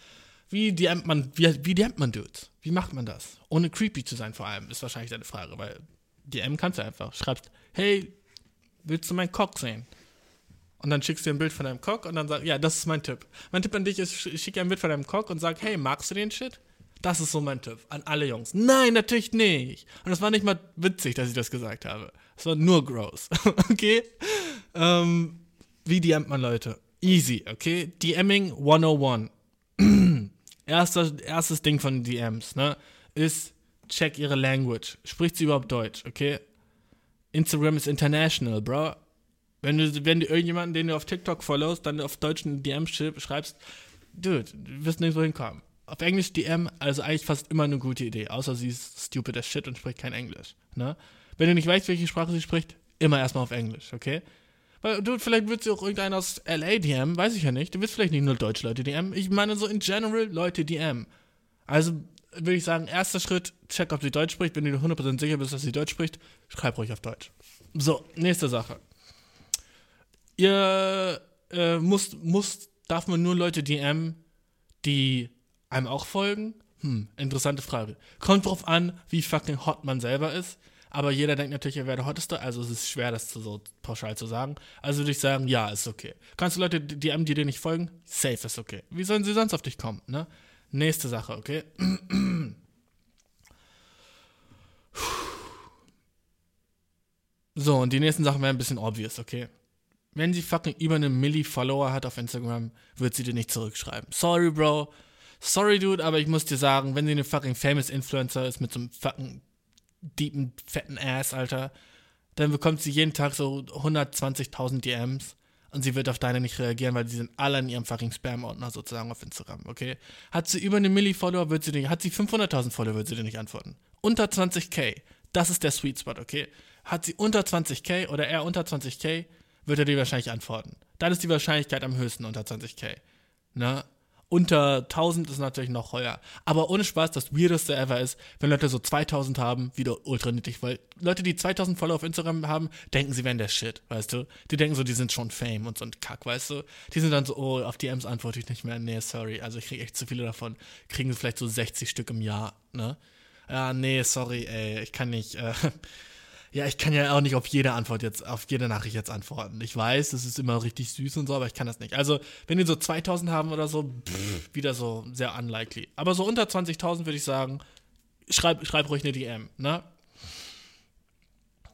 S1: Wie DMt man, wie, wie DMt man Dudes? Wie macht man das? Ohne creepy zu sein vor allem, ist wahrscheinlich deine Frage, weil DM kannst du einfach. Schreibst, hey, willst du meinen Cock sehen? Und dann schickst du ein Bild von deinem Cock und dann sagst, ja, das ist mein Tipp. Mein Tipp an dich ist, schick dir ein Bild von deinem Cock und sag, hey, magst du den Shit? Das ist so mein Tipp an alle Jungs. Nein, natürlich nicht. Und es war nicht mal witzig, dass ich das gesagt habe. Es war nur gross. okay? Ähm, wie DMt man Leute? Easy, okay? DMing 101. Erster, erstes Ding von DMs, ne? Ist, check ihre Language. Spricht sie überhaupt Deutsch, okay? Instagram ist international, bro. Wenn du, wenn du irgendjemanden, den du auf TikTok followst, dann auf deutschen DM schreibst, dude, du wirst nirgendwo hinkommen. Auf Englisch DM, also eigentlich fast immer eine gute Idee, außer sie ist stupid as shit und spricht kein Englisch. Ne? Wenn du nicht weißt, welche Sprache sie spricht, immer erstmal auf Englisch, okay? Weil du, vielleicht wird sie auch irgendeiner aus LA DM, weiß ich ja nicht. Du wirst vielleicht nicht nur deutsche Leute DM. Ich meine so in general Leute DM. Also würde ich sagen, erster Schritt, check, ob sie Deutsch spricht. Wenn du dir 100% sicher bist, dass sie Deutsch spricht, schreib ruhig auf Deutsch. So, nächste Sache. Ihr äh, müsst, muss, darf man nur Leute DM, die einem auch folgen? Hm, interessante Frage. Kommt drauf an, wie fucking hot man selber ist. Aber jeder denkt natürlich, er wäre der Hotteste, also es ist schwer, das so pauschal zu sagen. Also würde ich sagen, ja, ist okay. Kannst du Leute DM, die dir nicht folgen? Safe ist okay. Wie sollen sie sonst auf dich kommen, ne? Nächste Sache, okay? So, und die nächsten Sachen wären ein bisschen obvious, okay? Wenn sie fucking über eine Milli Follower hat auf Instagram, wird sie dir nicht zurückschreiben. Sorry, Bro. Sorry, Dude, aber ich muss dir sagen, wenn sie eine fucking famous Influencer ist mit so einem fucking deepen, fetten Ass, Alter, dann bekommt sie jeden Tag so 120.000 DMs und sie wird auf deine nicht reagieren, weil die sind alle in ihrem fucking Spam-Ordner sozusagen auf Instagram, okay? Hat sie über eine Milli-Follower, wird sie nicht, hat sie 500.000 Follower, wird sie dir nicht antworten. Unter 20k, das ist der Sweet Spot, okay? Hat sie unter 20k oder er unter 20k, wird er dir wahrscheinlich antworten. Dann ist die Wahrscheinlichkeit am höchsten unter 20k. Ne? Unter 1000 ist natürlich noch heuer. Aber ohne Spaß, das weirdeste ever ist, wenn Leute so 2000 haben, wieder ultra nittig, weil Leute, die 2000 Follower auf Instagram haben, denken, sie wären der Shit, weißt du? Die denken so, die sind schon Fame und so ein Kack, weißt du? Die sind dann so, oh, auf DMs antworte ich nicht mehr. Nee, sorry, also ich kriege echt zu viele davon. Kriegen vielleicht so 60 Stück im Jahr, ne? Ja, nee, sorry, ey, ich kann nicht, äh, ja, ich kann ja auch nicht auf jede Antwort jetzt, auf jede Nachricht jetzt antworten. Ich weiß, das ist immer richtig süß und so, aber ich kann das nicht. Also, wenn die so 2000 haben oder so, pff, wieder so sehr unlikely. Aber so unter 20.000 würde ich sagen, schreib, schreib ruhig eine DM, ne?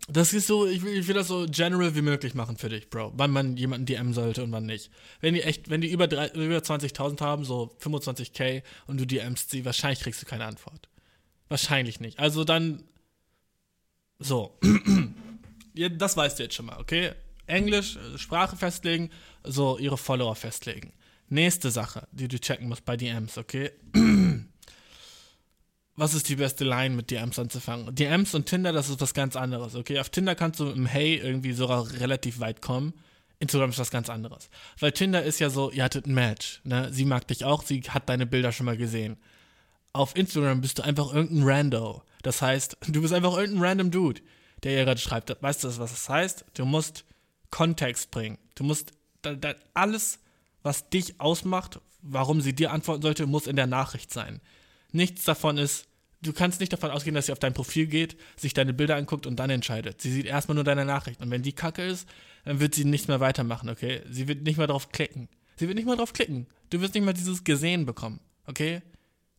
S1: Das ist so, ich will, ich will das so general wie möglich machen für dich, Bro. Wann man jemanden DM sollte und wann nicht. Wenn die echt, wenn die über, über 20.000 haben, so 25k und du DMst sie, wahrscheinlich kriegst du keine Antwort. Wahrscheinlich nicht. Also dann so. das weißt du jetzt schon mal, okay? Englisch, äh, Sprache festlegen, so ihre Follower festlegen. Nächste Sache, die du checken musst bei DMs, okay? was ist die beste Line mit DMs anzufangen? DMs und Tinder, das ist was ganz anderes, okay? Auf Tinder kannst du im Hey irgendwie sogar relativ weit kommen. Instagram ist was ganz anderes. Weil Tinder ist ja so, ihr hattet ein Match, ne? Sie mag dich auch, sie hat deine Bilder schon mal gesehen. Auf Instagram bist du einfach irgendein Rando. Das heißt, du bist einfach irgendein random Dude, der ihr gerade schreibt. Weißt du, was das heißt? Du musst Kontext bringen. Du musst da, da, alles, was dich ausmacht, warum sie dir antworten sollte, muss in der Nachricht sein. Nichts davon ist, du kannst nicht davon ausgehen, dass sie auf dein Profil geht, sich deine Bilder anguckt und dann entscheidet. Sie sieht erstmal nur deine Nachricht. Und wenn die kacke ist, dann wird sie nicht mehr weitermachen, okay? Sie wird nicht mehr drauf klicken. Sie wird nicht mehr drauf klicken. Du wirst nicht mal dieses Gesehen bekommen, okay?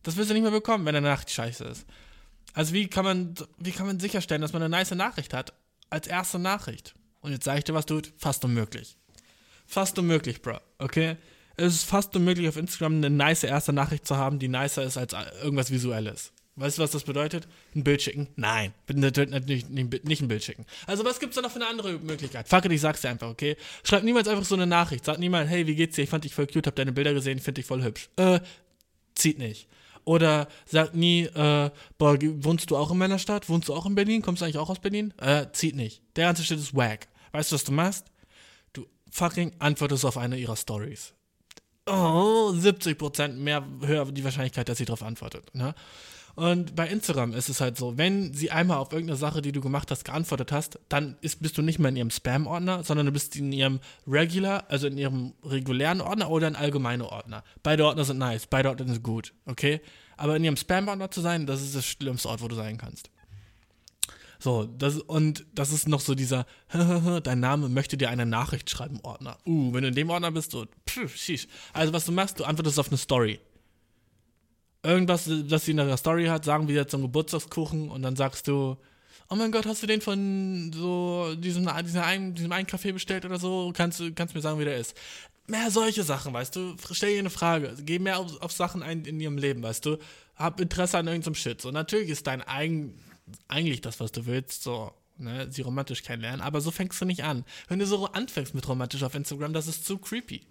S1: Das wirst du nicht mehr bekommen, wenn deine Nachricht scheiße ist. Also wie kann man, wie kann man sicherstellen, dass man eine nice Nachricht hat? Als erste Nachricht. Und jetzt sage ich dir, was tut. Fast unmöglich. Fast unmöglich, Bro. Okay? Es ist fast unmöglich, auf Instagram eine nice erste Nachricht zu haben, die nicer ist als irgendwas Visuelles. Weißt du, was das bedeutet? Ein Bild schicken? Nein. Natürlich nicht ein Bild schicken. Also, was gibt's da noch für eine andere Möglichkeit? Fuck it, ich sag's dir einfach, okay? Schreib niemals einfach so eine Nachricht. Sag niemals, hey, wie geht's dir? Ich fand dich voll cute, hab deine Bilder gesehen, find dich voll hübsch. Äh, zieht nicht. Oder sagt nie, äh, boah, wohnst du auch in meiner Stadt? Wohnst du auch in Berlin? Kommst du eigentlich auch aus Berlin? Äh, zieht nicht. Der ganze Shit ist wack. Weißt du, was du machst? Du fucking antwortest auf eine ihrer Stories. Oh, 70% mehr höher die Wahrscheinlichkeit, dass sie darauf antwortet. Ne? Und bei Instagram ist es halt so, wenn sie einmal auf irgendeine Sache, die du gemacht hast, geantwortet hast, dann ist, bist du nicht mehr in ihrem Spam-Ordner, sondern du bist in ihrem Regular, also in ihrem regulären Ordner oder in allgemeine Ordner. Beide Ordner sind nice, beide Ordner sind gut, okay? Aber in ihrem Spam-Ordner zu sein, das ist das schlimmste Ort, wo du sein kannst. So, das, und das ist noch so dieser, dein Name möchte dir eine Nachricht schreiben, Ordner. Uh, wenn du in dem Ordner bist, so, pff, sheesh. Also, was du machst, du antwortest auf eine Story irgendwas, das sie in der Story hat, sagen wir jetzt einen Geburtstagskuchen und dann sagst du, oh mein Gott, hast du den von so diesem, diesem, einen, diesem einen Café bestellt oder so? Kannst du kannst mir sagen, wie der ist? Mehr solche Sachen, weißt du? Stell dir eine Frage. Geh mehr auf, auf Sachen ein in ihrem Leben, weißt du? Hab Interesse an irgendeinem Shit. So, natürlich ist dein eigen, eigentlich das, was du willst, so, ne, sie romantisch kennenlernen, aber so fängst du nicht an. Wenn du so anfängst mit romantisch auf Instagram, das ist zu creepy.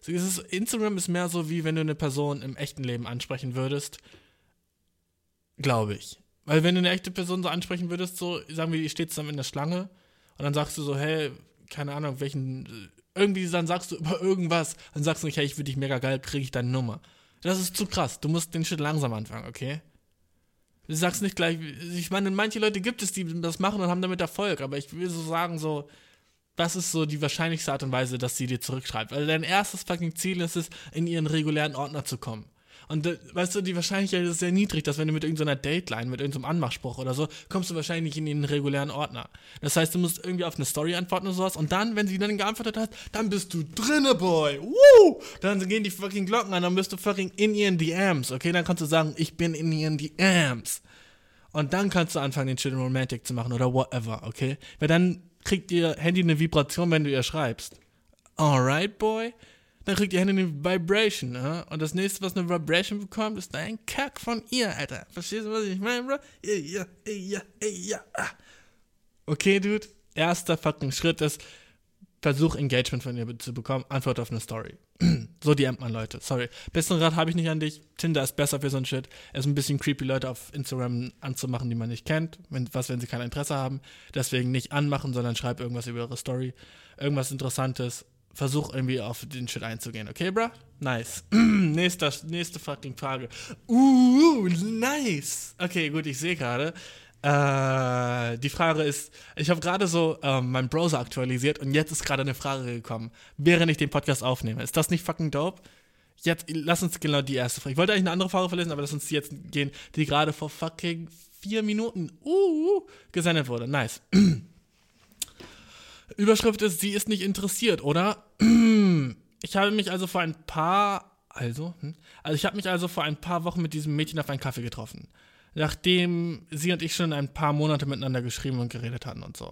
S1: So, ist, Instagram ist mehr so, wie wenn du eine Person im echten Leben ansprechen würdest. Glaube ich. Weil wenn du eine echte Person so ansprechen würdest, so, sagen wir, ihr steht zusammen in der Schlange und dann sagst du so, hey, keine Ahnung, welchen, irgendwie dann sagst du über irgendwas, dann sagst du nicht, hey, ich finde dich mega geil, kriege ich deine Nummer. Das ist zu krass. Du musst den Shit langsam anfangen, okay? Du sagst nicht gleich, ich meine, manche Leute gibt es, die das machen und haben damit Erfolg, aber ich will so sagen, so, das ist so die wahrscheinlichste Art und Weise, dass sie dir zurückschreibt. Weil dein erstes fucking Ziel ist es, in ihren regulären Ordner zu kommen. Und weißt du, die Wahrscheinlichkeit ist sehr niedrig, dass wenn du mit irgendeiner Dateline, mit irgendeinem Anmachspruch oder so, kommst du wahrscheinlich nicht in den regulären Ordner. Das heißt, du musst irgendwie auf eine Story antworten oder sowas und dann, wenn sie dann geantwortet hat, dann bist du drinne, Boy. Woo! Dann gehen die fucking Glocken an, dann bist du fucking in ihren DMs, okay? Dann kannst du sagen, ich bin in ihren DMs. Und dann kannst du anfangen, den Shit Romantic zu machen oder whatever, okay? Weil dann kriegt ihr Handy eine Vibration, wenn du ihr schreibst. Alright, Boy? dann kriegt ihr Hände eine Vibration, ja? Und das nächste, was eine Vibration bekommt, ist ein Kack von ihr, Alter. Verstehst du, was ich meine, Bro? Ja, ja, ja, ja. Okay, Dude. Erster fucking Schritt ist, versuch Engagement von ihr zu bekommen, Antwort auf eine Story. so DMt man Leute, sorry. Besseren Rat habe ich nicht an dich. Tinder ist besser für so ein Shit. Es ist ein bisschen creepy, Leute auf Instagram anzumachen, die man nicht kennt. Wenn, was, wenn sie kein Interesse haben. Deswegen nicht anmachen, sondern schreib irgendwas über ihre Story. Irgendwas Interessantes versuch irgendwie auf den Shit einzugehen, okay, bro? Nice. nächste, nächste fucking Frage. Uh, nice. Okay, gut, ich sehe gerade. Äh, die Frage ist, ich habe gerade so äh, meinen Browser aktualisiert und jetzt ist gerade eine Frage gekommen, während ich den Podcast aufnehme. Ist das nicht fucking dope? Jetzt, lass uns genau die erste Frage. Ich wollte eigentlich eine andere Frage verlesen, aber lass uns die jetzt gehen, die gerade vor fucking vier Minuten uh, gesendet wurde. Nice. Überschrift ist, sie ist nicht interessiert, oder? Ich habe mich also vor ein paar, also, hm? also ich habe mich also vor ein paar Wochen mit diesem Mädchen auf einen Kaffee getroffen. Nachdem sie und ich schon ein paar Monate miteinander geschrieben und geredet hatten und so.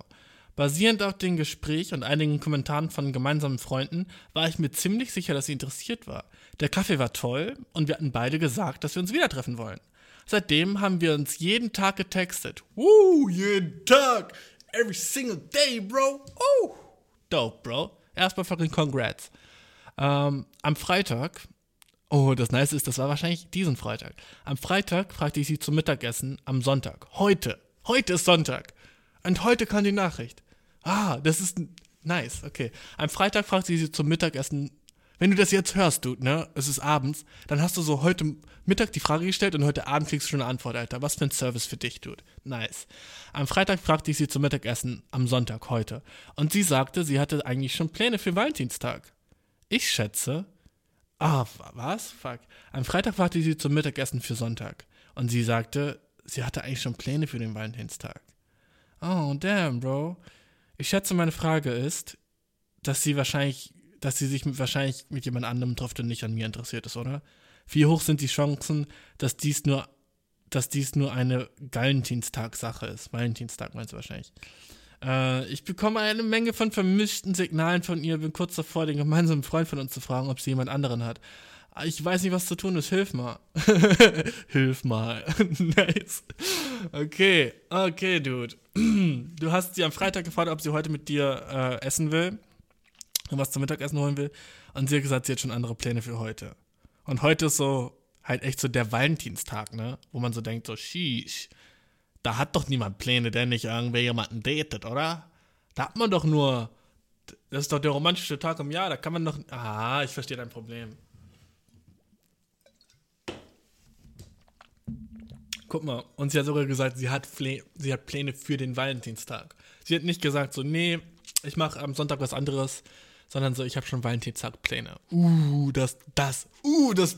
S1: Basierend auf dem Gespräch und einigen Kommentaren von gemeinsamen Freunden war ich mir ziemlich sicher, dass sie interessiert war. Der Kaffee war toll und wir hatten beide gesagt, dass wir uns wieder treffen wollen. Seitdem haben wir uns jeden Tag getextet. Woo, jeden Tag! every single day, bro. Oh, dope, bro. Erstmal fucking congrats. Ähm, am Freitag, oh, das Nice ist, das war wahrscheinlich diesen Freitag. Am Freitag fragte ich sie zum Mittagessen am Sonntag. Heute. Heute ist Sonntag. Und heute kam die Nachricht. Ah, das ist nice, okay. Am Freitag fragte ich sie zum Mittagessen wenn du das jetzt hörst, Dude, ne, es ist abends, dann hast du so heute Mittag die Frage gestellt und heute Abend kriegst du schon eine Antwort, Alter. Was für ein Service für dich, Dude. Nice. Am Freitag fragte ich sie zum Mittagessen, am Sonntag, heute. Und sie sagte, sie hatte eigentlich schon Pläne für Valentinstag. Ich schätze. Ah, was? Fuck. Am Freitag ich sie zum Mittagessen für Sonntag. Und sie sagte, sie hatte eigentlich schon Pläne für den Valentinstag. Oh, damn, Bro. Ich schätze, meine Frage ist, dass sie wahrscheinlich dass sie sich mit, wahrscheinlich mit jemand anderem trifft und nicht an mir interessiert ist, oder? Wie hoch sind die Chancen, dass dies nur, dass dies nur eine Valentinstag-Sache ist? Valentinstag meinst du wahrscheinlich. Äh, ich bekomme eine Menge von vermischten Signalen von ihr, bin kurz davor, den gemeinsamen Freund von uns zu fragen, ob sie jemand anderen hat. Ich weiß nicht, was zu tun ist. Hilf mal. Hilf mal. nice. Okay, okay, Dude. Du hast sie am Freitag gefragt, ob sie heute mit dir äh, essen will und was zum Mittagessen holen will. Und sie hat gesagt, sie hat schon andere Pläne für heute. Und heute ist so halt echt so der Valentinstag, ne? Wo man so denkt, so, sheesh, da hat doch niemand Pläne, der nicht irgendwer jemanden datet, oder? Da hat man doch nur, das ist doch der romantische Tag im Jahr, da kann man doch, ah, ich verstehe dein Problem. Guck mal, und sie hat sogar gesagt, sie hat, sie hat Pläne für den Valentinstag. Sie hat nicht gesagt, so, nee, ich mache am Sonntag was anderes, sondern so, ich habe schon Valentinstag-Pläne. Uh, das, das, uh, das,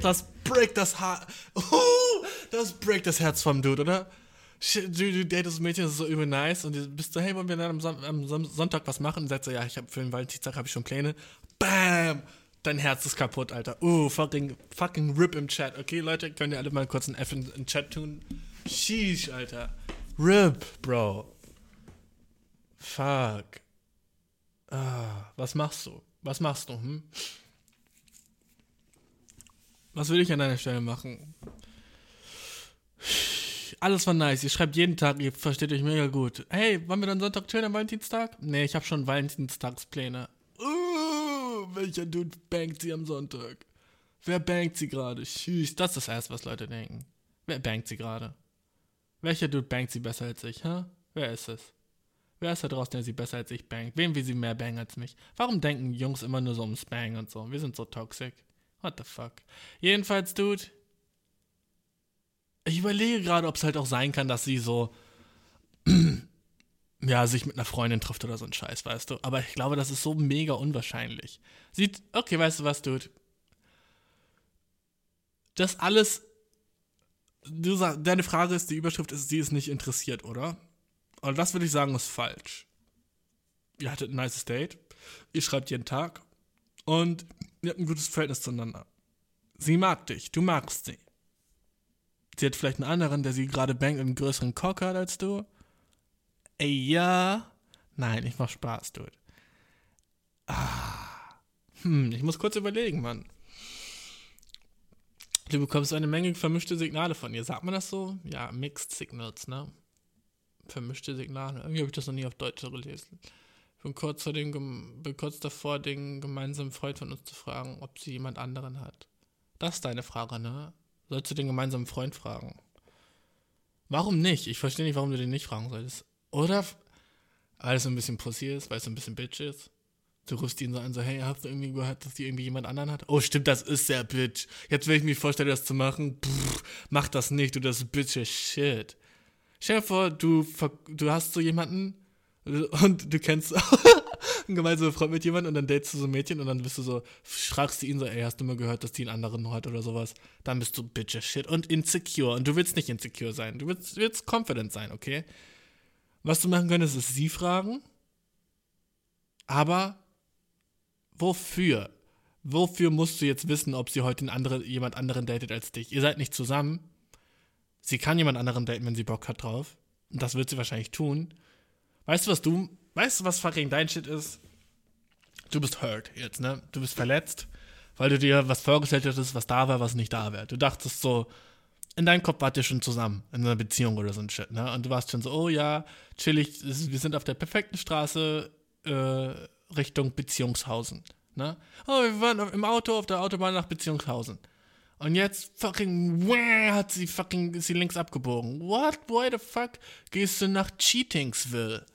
S1: das breakt das Haar, uh, das breakt das Herz vom Dude, oder? Du, du datest das Mädchen, das ist so übel nice und du bist so, hey, wollen wir dann am, Son am Sonntag was machen? Und sagst so, ja, ich habe für den Valentinstag habe ich schon Pläne. Bam! Dein Herz ist kaputt, Alter. Uh, fucking, fucking RIP im Chat. Okay, Leute, könnt ihr alle mal kurz ein F in den Chat tun? Sheesh, Alter. RIP, Bro. Fuck. Ah, was machst du? Was machst du, hm? Was würde ich an deiner Stelle machen? Alles war nice. Ihr schreibt jeden Tag, ihr versteht euch mega gut. Hey, wollen wir dann Sonntag chillen am Valentinstag? Nee, ich habe schon Valentinstagspläne. Uh, welcher Dude bangt sie am Sonntag? Wer bangt sie gerade? Tschüss, das ist das erste, was Leute denken. Wer bangt sie gerade? Welcher Dude bangt sie besser als ich, hä? Wer ist es? Wer ist da draußen, der sie besser als ich bangt? Wem will sie mehr bangen als mich? Warum denken Jungs immer nur so ums Bang und so? Wir sind so toxic. What the fuck? Jedenfalls, Dude. Ich überlege gerade, ob es halt auch sein kann, dass sie so, ja, sich mit einer Freundin trifft oder so ein Scheiß, weißt du. Aber ich glaube, das ist so mega unwahrscheinlich. Sieht, okay, weißt du was, Dude? Das alles, du deine Frage ist, die Überschrift ist, sie ist nicht interessiert, oder? Und das würde ich sagen, ist falsch. Ihr hattet ein nice Date, ihr schreibt jeden Tag und ihr habt ein gutes Verhältnis zueinander. Sie mag dich, du magst sie. Sie hat vielleicht einen anderen, der sie gerade bangt und einen größeren Cock hat als du. Ey, ja. Nein, ich mach Spaß, Dude. Ah. Hm, ich muss kurz überlegen, Mann. Du bekommst eine Menge vermischte Signale von ihr. Sagt man das so? Ja, Mixed Signals, ne? Vermischte Signale. Irgendwie habe ich das noch nie auf Deutsch gelesen. Ich bin kurz, vor den, bin kurz davor, den gemeinsamen Freund von uns zu fragen, ob sie jemand anderen hat. Das ist deine Frage, ne? Sollst du den gemeinsamen Freund fragen? Warum nicht? Ich verstehe nicht, warum du den nicht fragen solltest. Oder weil es so ein bisschen Pussy ist, weil es so ein bisschen Bitch ist. Du rufst ihn so an, so, hey, hast du irgendwie gehört, dass die irgendwie jemand anderen hat? Oh, stimmt, das ist der Bitch. Jetzt will ich mir vorstellen, das zu machen. Pff, mach das nicht, du, das Bitch Shit. Stell dir vor, du, du hast so jemanden und du kennst einen gemeinsamen Freund mit jemandem und dann datest du so ein Mädchen und dann bist du so, fragst du ihn so, ey, hast du mal gehört, dass die einen anderen hat oder sowas? Dann bist du Bitch Shit und insecure. Und du willst nicht insecure sein. Du willst, willst confident sein, okay? Was du machen könntest, ist sie fragen. Aber wofür? Wofür musst du jetzt wissen, ob sie heute andere, jemand anderen datet als dich? Ihr seid nicht zusammen. Sie kann jemand anderen daten, wenn sie Bock hat drauf. Und das wird sie wahrscheinlich tun. Weißt du, was du, weißt du, was fucking dein Shit ist? Du bist hurt jetzt, ne? Du bist verletzt, weil du dir was vorgestellt hattest, was da war, was nicht da wäre. Du dachtest so, in deinem Kopf wart ihr schon zusammen, in einer Beziehung oder so ein Shit, ne? Und du warst schon so, oh ja, chillig, wir sind auf der perfekten Straße äh, Richtung Beziehungshausen, ne? Oh, wir waren im Auto auf der Autobahn nach Beziehungshausen. Und jetzt fucking wah, hat sie fucking ist sie links abgebogen. What? Why the fuck gehst du nach Cheatingsville?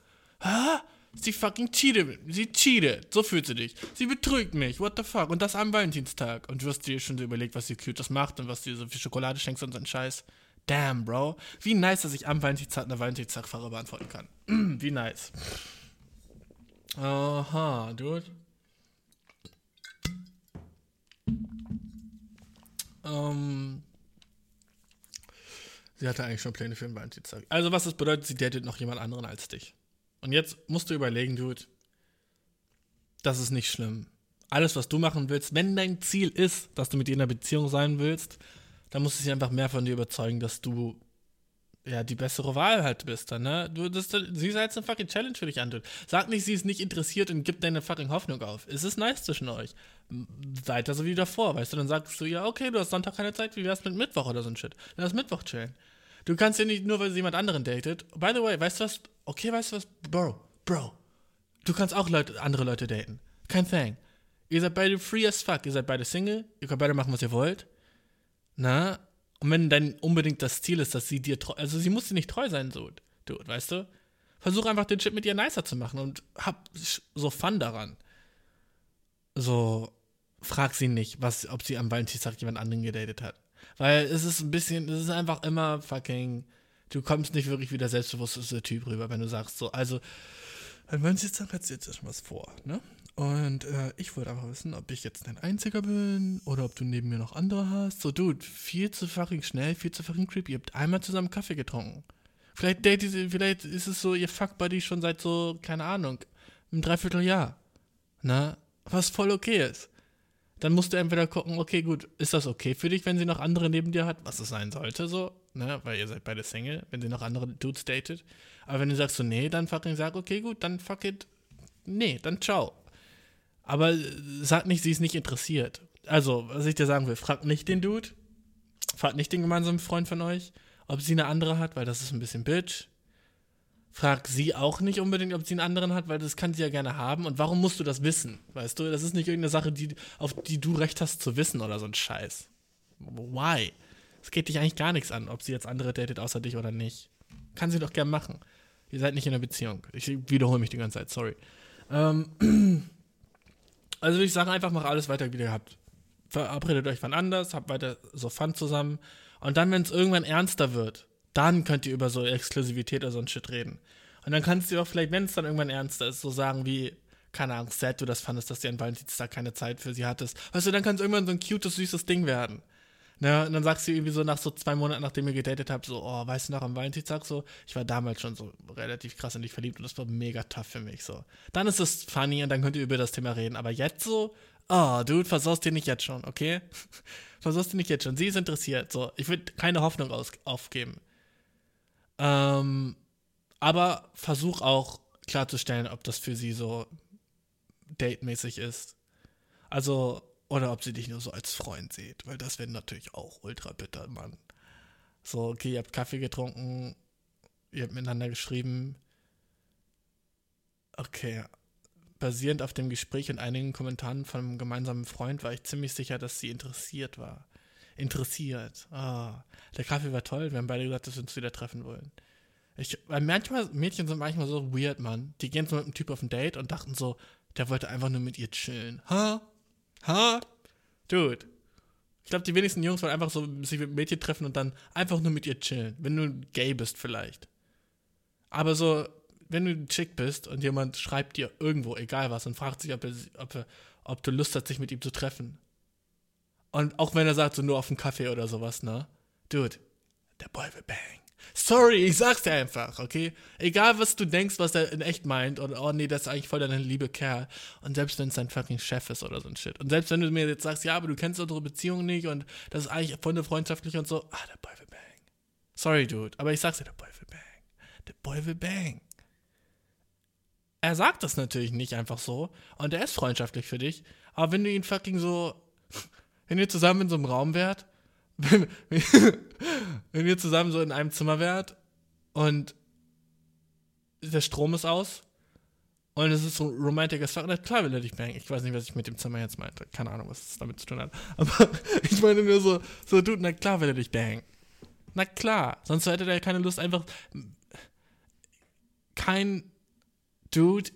S1: Hä? Sie fucking cheatet. Sie cheatet. So fühlt sie dich. Sie betrügt mich. What the fuck? Und das am Valentinstag. Und du hast dir schon so überlegt, was sie Cutes macht und was du so viel Schokolade schenkst und so ein Scheiß. Damn, Bro. Wie nice, dass ich am Valentinstag eine Valentinstag-Frage beantworten kann. Wie nice. Aha, dude. Ähm. Sie hatte eigentlich schon Pläne für den Valentinstag. Also, was das bedeutet, sie datet noch jemand anderen als dich. Und jetzt musst du überlegen, Dude, das ist nicht schlimm. Alles, was du machen willst, wenn dein Ziel ist, dass du mit ihr in einer Beziehung sein willst, dann musst du sie einfach mehr von dir überzeugen, dass du ja die bessere Wahl halt bist dann, ne? Du, das, sie ist halt eine fucking Challenge für dich an. Sag nicht, sie ist nicht interessiert und gib deine fucking Hoffnung auf. Es ist nice zwischen euch. Weiter so wie davor, weißt du? Dann sagst du, ja, okay, du hast Sonntag keine Zeit, wie wär's mit Mittwoch oder so ein Shit? Lass Mittwoch chillen. Du kannst ja nicht nur, weil sie jemand anderen datet. By the way, weißt du was? Okay, weißt du was? Bro, Bro. Du kannst auch Leute, andere Leute daten. Kein Thing. Ihr seid beide free as fuck. Ihr seid beide Single. Ihr könnt beide machen, was ihr wollt. Na? Und wenn dann unbedingt das Ziel ist, dass sie dir treu, also sie muss dir nicht treu sein, so, du, weißt du? Versuch einfach den Shit mit ihr nicer zu machen und hab so Fun daran. So, frag sie nicht, was, ob sie am Valentinstag jemand anderen gedatet hat. Weil es ist ein bisschen, es ist einfach immer fucking, du kommst nicht wirklich wie der selbstbewussteste Typ rüber, wenn du sagst so, also, wenn man jetzt dann hat sie jetzt erstmal was vor, ne? Und äh, ich wollte einfach wissen, ob ich jetzt dein Einziger bin oder ob du neben mir noch andere hast. So, dude, viel zu fucking schnell, viel zu fucking creepy. Ihr habt einmal zusammen Kaffee getrunken. Vielleicht, datet, vielleicht ist es so, ihr fuck Buddy schon seit so, keine Ahnung, einem Dreivierteljahr. Ne? Was voll okay ist dann musst du entweder gucken, okay, gut, ist das okay für dich, wenn sie noch andere neben dir hat, was es sein sollte, so, ne, weil ihr seid beide Single, wenn sie noch andere Dudes datet. Aber wenn du sagst so, nee, dann fucking sag, okay, gut, dann fuck it, nee, dann ciao. Aber sag nicht, sie ist nicht interessiert. Also, was ich dir sagen will, frag nicht den Dude, frag nicht den gemeinsamen Freund von euch, ob sie eine andere hat, weil das ist ein bisschen Bitch frag sie auch nicht unbedingt, ob sie einen anderen hat, weil das kann sie ja gerne haben. Und warum musst du das wissen? Weißt du, das ist nicht irgendeine Sache, die, auf die du recht hast zu wissen oder so ein Scheiß. Why? Es geht dich eigentlich gar nichts an, ob sie jetzt andere datet außer dich oder nicht. Kann sie doch gern machen. Ihr seid nicht in einer Beziehung. Ich wiederhole mich die ganze Zeit, sorry. Ähm, also ich sagen, einfach mach alles weiter, wie ihr habt. Verabredet euch wann anders, habt weiter so Fun zusammen Und dann, wenn es irgendwann ernster wird, dann könnt ihr über so Exklusivität oder so ein Shit reden. Und dann kannst du auch vielleicht, wenn es dann irgendwann ernster ist, so sagen wie, keine Ahnung, sad du das fandest, dass du an Valentinstag keine Zeit für sie hattest. Weißt du, dann kann es irgendwann so ein cutes, süßes Ding werden. Ne? Und dann sagst du irgendwie so nach so zwei Monaten, nachdem ihr gedatet habt, so, oh, weißt du noch, am Valentinstag so, ich war damals schon so relativ krass in dich verliebt und das war mega tough für mich, so. Dann ist es funny und dann könnt ihr über das Thema reden. Aber jetzt so, oh, Dude, versaust dir nicht jetzt schon, okay? versaust dir nicht jetzt schon. Sie ist interessiert, so. Ich würde keine Hoffnung aufgeben. Ähm, aber versuch auch klarzustellen, ob das für sie so datemäßig ist. Also, oder ob sie dich nur so als Freund sieht, weil das wäre natürlich auch ultra bitter, Mann. So, okay, ihr habt Kaffee getrunken, ihr habt miteinander geschrieben. Okay, basierend auf dem Gespräch und einigen Kommentaren von einem gemeinsamen Freund war ich ziemlich sicher, dass sie interessiert war. Interessiert. Ah, der Kaffee war toll, wir haben beide gesagt, dass wir uns wieder treffen wollen. Ich, weil manchmal, Mädchen sind manchmal so weird, Mann. Die gehen so mit einem Typ auf ein Date und dachten so, der wollte einfach nur mit ihr chillen. Ha? Ha? Dude. Ich glaube, die wenigsten Jungs wollen einfach so sich mit Mädchen treffen und dann einfach nur mit ihr chillen. Wenn du gay bist, vielleicht. Aber so, wenn du Chick bist und jemand schreibt dir irgendwo, egal was, und fragt sich, ob, er, ob, er, ob du Lust hast, sich mit ihm zu treffen. Und auch wenn er sagt, so nur auf einen Kaffee oder sowas, ne? Dude, der Boy will bang. Sorry, ich sag's dir einfach, okay? Egal, was du denkst, was er in echt meint, oder oh nee, das ist eigentlich voll dein liebe Kerl. Und selbst wenn es dein fucking Chef ist oder so ein Shit. Und selbst wenn du mir jetzt sagst, ja, aber du kennst unsere Beziehung nicht und das ist eigentlich voll eine freundschaftliche und so, ah, der Boy will bang. Sorry, Dude, aber ich sag's dir, der Boy will bang. Der Boy will bang. Er sagt das natürlich nicht einfach so und er ist freundschaftlich für dich, aber wenn du ihn fucking so, wenn ihr zusammen in so einem Raum wärt wenn, wenn ihr zusammen so in einem Zimmer wärt und der Strom ist aus und es ist so romantic as fuck, klar will er dich bangen. Ich weiß nicht, was ich mit dem Zimmer jetzt meinte. Keine Ahnung, was es damit zu tun hat. Aber ich meine nur so, so, du, na klar will er dich bangen. Na klar. Sonst hätte er keine Lust, einfach. Kein Dude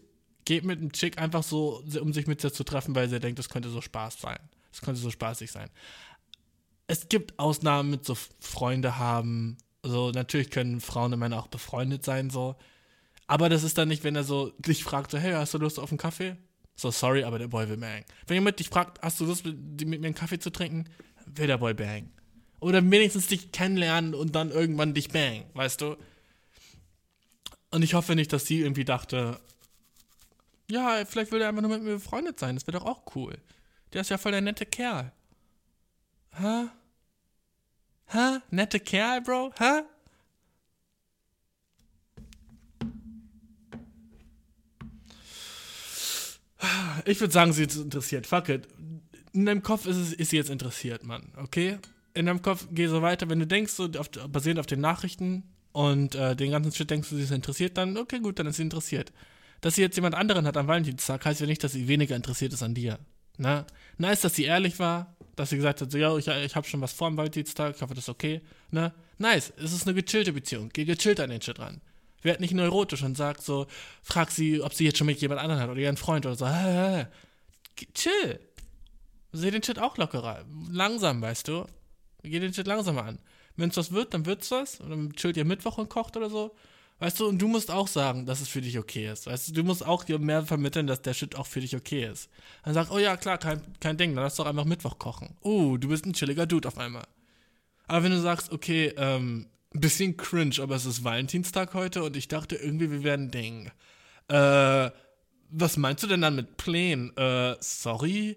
S1: geht mit einem Chick einfach so, um sich mit dir zu treffen, weil er denkt, das könnte so Spaß sein. Das könnte so spaßig sein es gibt Ausnahmen mit so Freunde haben. So, natürlich können Frauen und Männer auch befreundet sein, so. Aber das ist dann nicht, wenn er so dich fragt, so, hey, hast du Lust auf einen Kaffee? So, sorry, aber der Boy will bang. Wenn jemand dich fragt, hast du Lust, mit, mit mir einen Kaffee zu trinken? Will der Boy bang. Oder wenigstens dich kennenlernen und dann irgendwann dich bang, weißt du? Und ich hoffe nicht, dass sie irgendwie dachte, ja, vielleicht will er einfach nur mit mir befreundet sein. Das wäre doch auch cool. Der ist ja voll der nette Kerl. Hä? Hä? Nette Kerl, Bro? Hä? Ich würde sagen, sie ist interessiert. Fuck it. In deinem Kopf ist, es, ist sie jetzt interessiert, Mann. Okay? In deinem Kopf geh so weiter. Wenn du denkst, so auf, basierend auf den Nachrichten und äh, den ganzen Shit denkst du, sie ist interessiert, dann okay, gut, dann ist sie interessiert. Dass sie jetzt jemand anderen hat am Valentinstag, heißt ja nicht, dass sie weniger interessiert ist an dir. Na? Nice, dass sie ehrlich war, dass sie gesagt hat, so, ja, ich, ich habe schon was vor am Valentinstag, ich hoffe, das ist okay. Ne? Nice, es ist eine gechillte Beziehung. Geh gechillt an den Shit ran. Werd nicht neurotisch und sag so, frag sie, ob sie jetzt schon mit jemand anderem hat oder ihren Freund oder so. Chill. Seh den Shit auch lockerer. Langsam, weißt du. Geh den Shit langsamer an. Wenn es was wird, dann wird's was. Und dann chillt ihr Mittwoch und kocht oder so. Weißt du, und du musst auch sagen, dass es für dich okay ist. Weißt du, du musst auch dir mehr vermitteln, dass der Shit auch für dich okay ist. Dann sag, oh ja, klar, kein, kein Ding, dann lass doch einfach Mittwoch kochen. Oh, du bist ein chilliger Dude auf einmal. Aber wenn du sagst, okay, ähm, ein bisschen cringe, aber es ist Valentinstag heute und ich dachte irgendwie, wir werden Ding. Äh, was meinst du denn dann mit Plänen? Äh, sorry,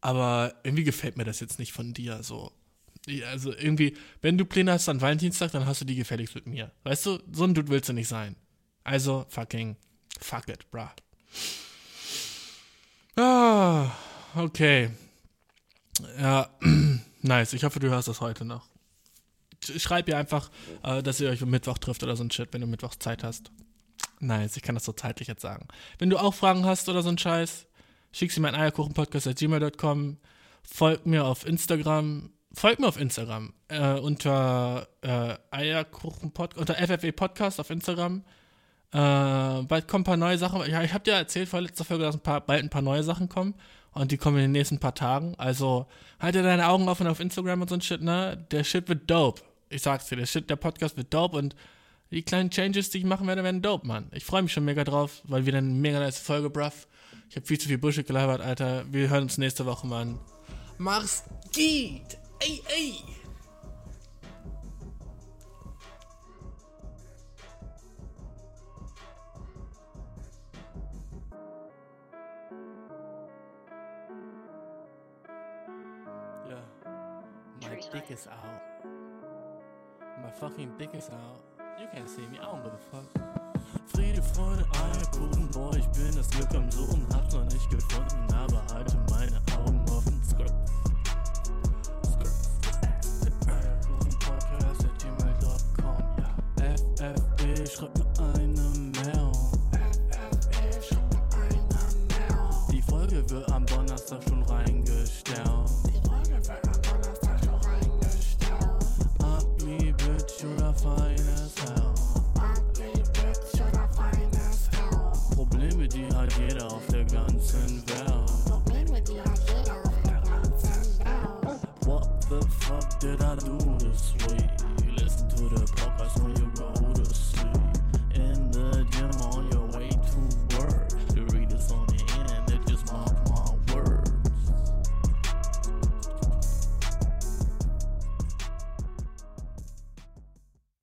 S1: aber irgendwie gefällt mir das jetzt nicht von dir so also irgendwie, wenn du Pläne hast an Valentinstag, dann hast du die gefälligst mit mir. Weißt du, so ein Dude willst du nicht sein. Also, fucking, fuck it, bruh. Ah, okay. Ja, nice. Ich hoffe, du hörst das heute noch. Schreib ihr einfach, äh, dass ihr euch am Mittwoch trifft oder so ein Shit, wenn du Mittwochs Zeit hast. Nice, ich kann das so zeitlich jetzt sagen. Wenn du auch Fragen hast oder so ein Scheiß, schick sie mir an eierkuchenpodcast.gmail.com. Folg mir auf Instagram, folgt mir auf Instagram äh, unter äh, Eierkuchen unter FFE Podcast auf Instagram. Äh, bald kommen ein paar neue Sachen. Ja, ich habe dir erzählt vor letzter Folge, dass ein paar, bald ein paar neue Sachen kommen. Und die kommen in den nächsten paar Tagen. Also halte deine Augen offen auf Instagram und so ein Shit, ne? Der Shit wird dope. Ich sag's dir, der Shit, der Podcast wird dope und die kleinen Changes, die ich machen werde, werden dope, Mann. Ich freue mich schon mega drauf, weil wieder eine mega nice Folge, bruv. Ich habe viel zu viel Bullshit gelabert, Alter. Wir hören uns nächste Woche, Mann. Mach's gut! Ey, ey! Yeah. My dick is out. My fucking dick is out. You can't see me, I don't give a fuck. Friede, Freude, Eierkuchen, boah, ich bin das Glück am Suchen, hab's noch nicht gefunden, aber halte meine Augen offen. Skirt. je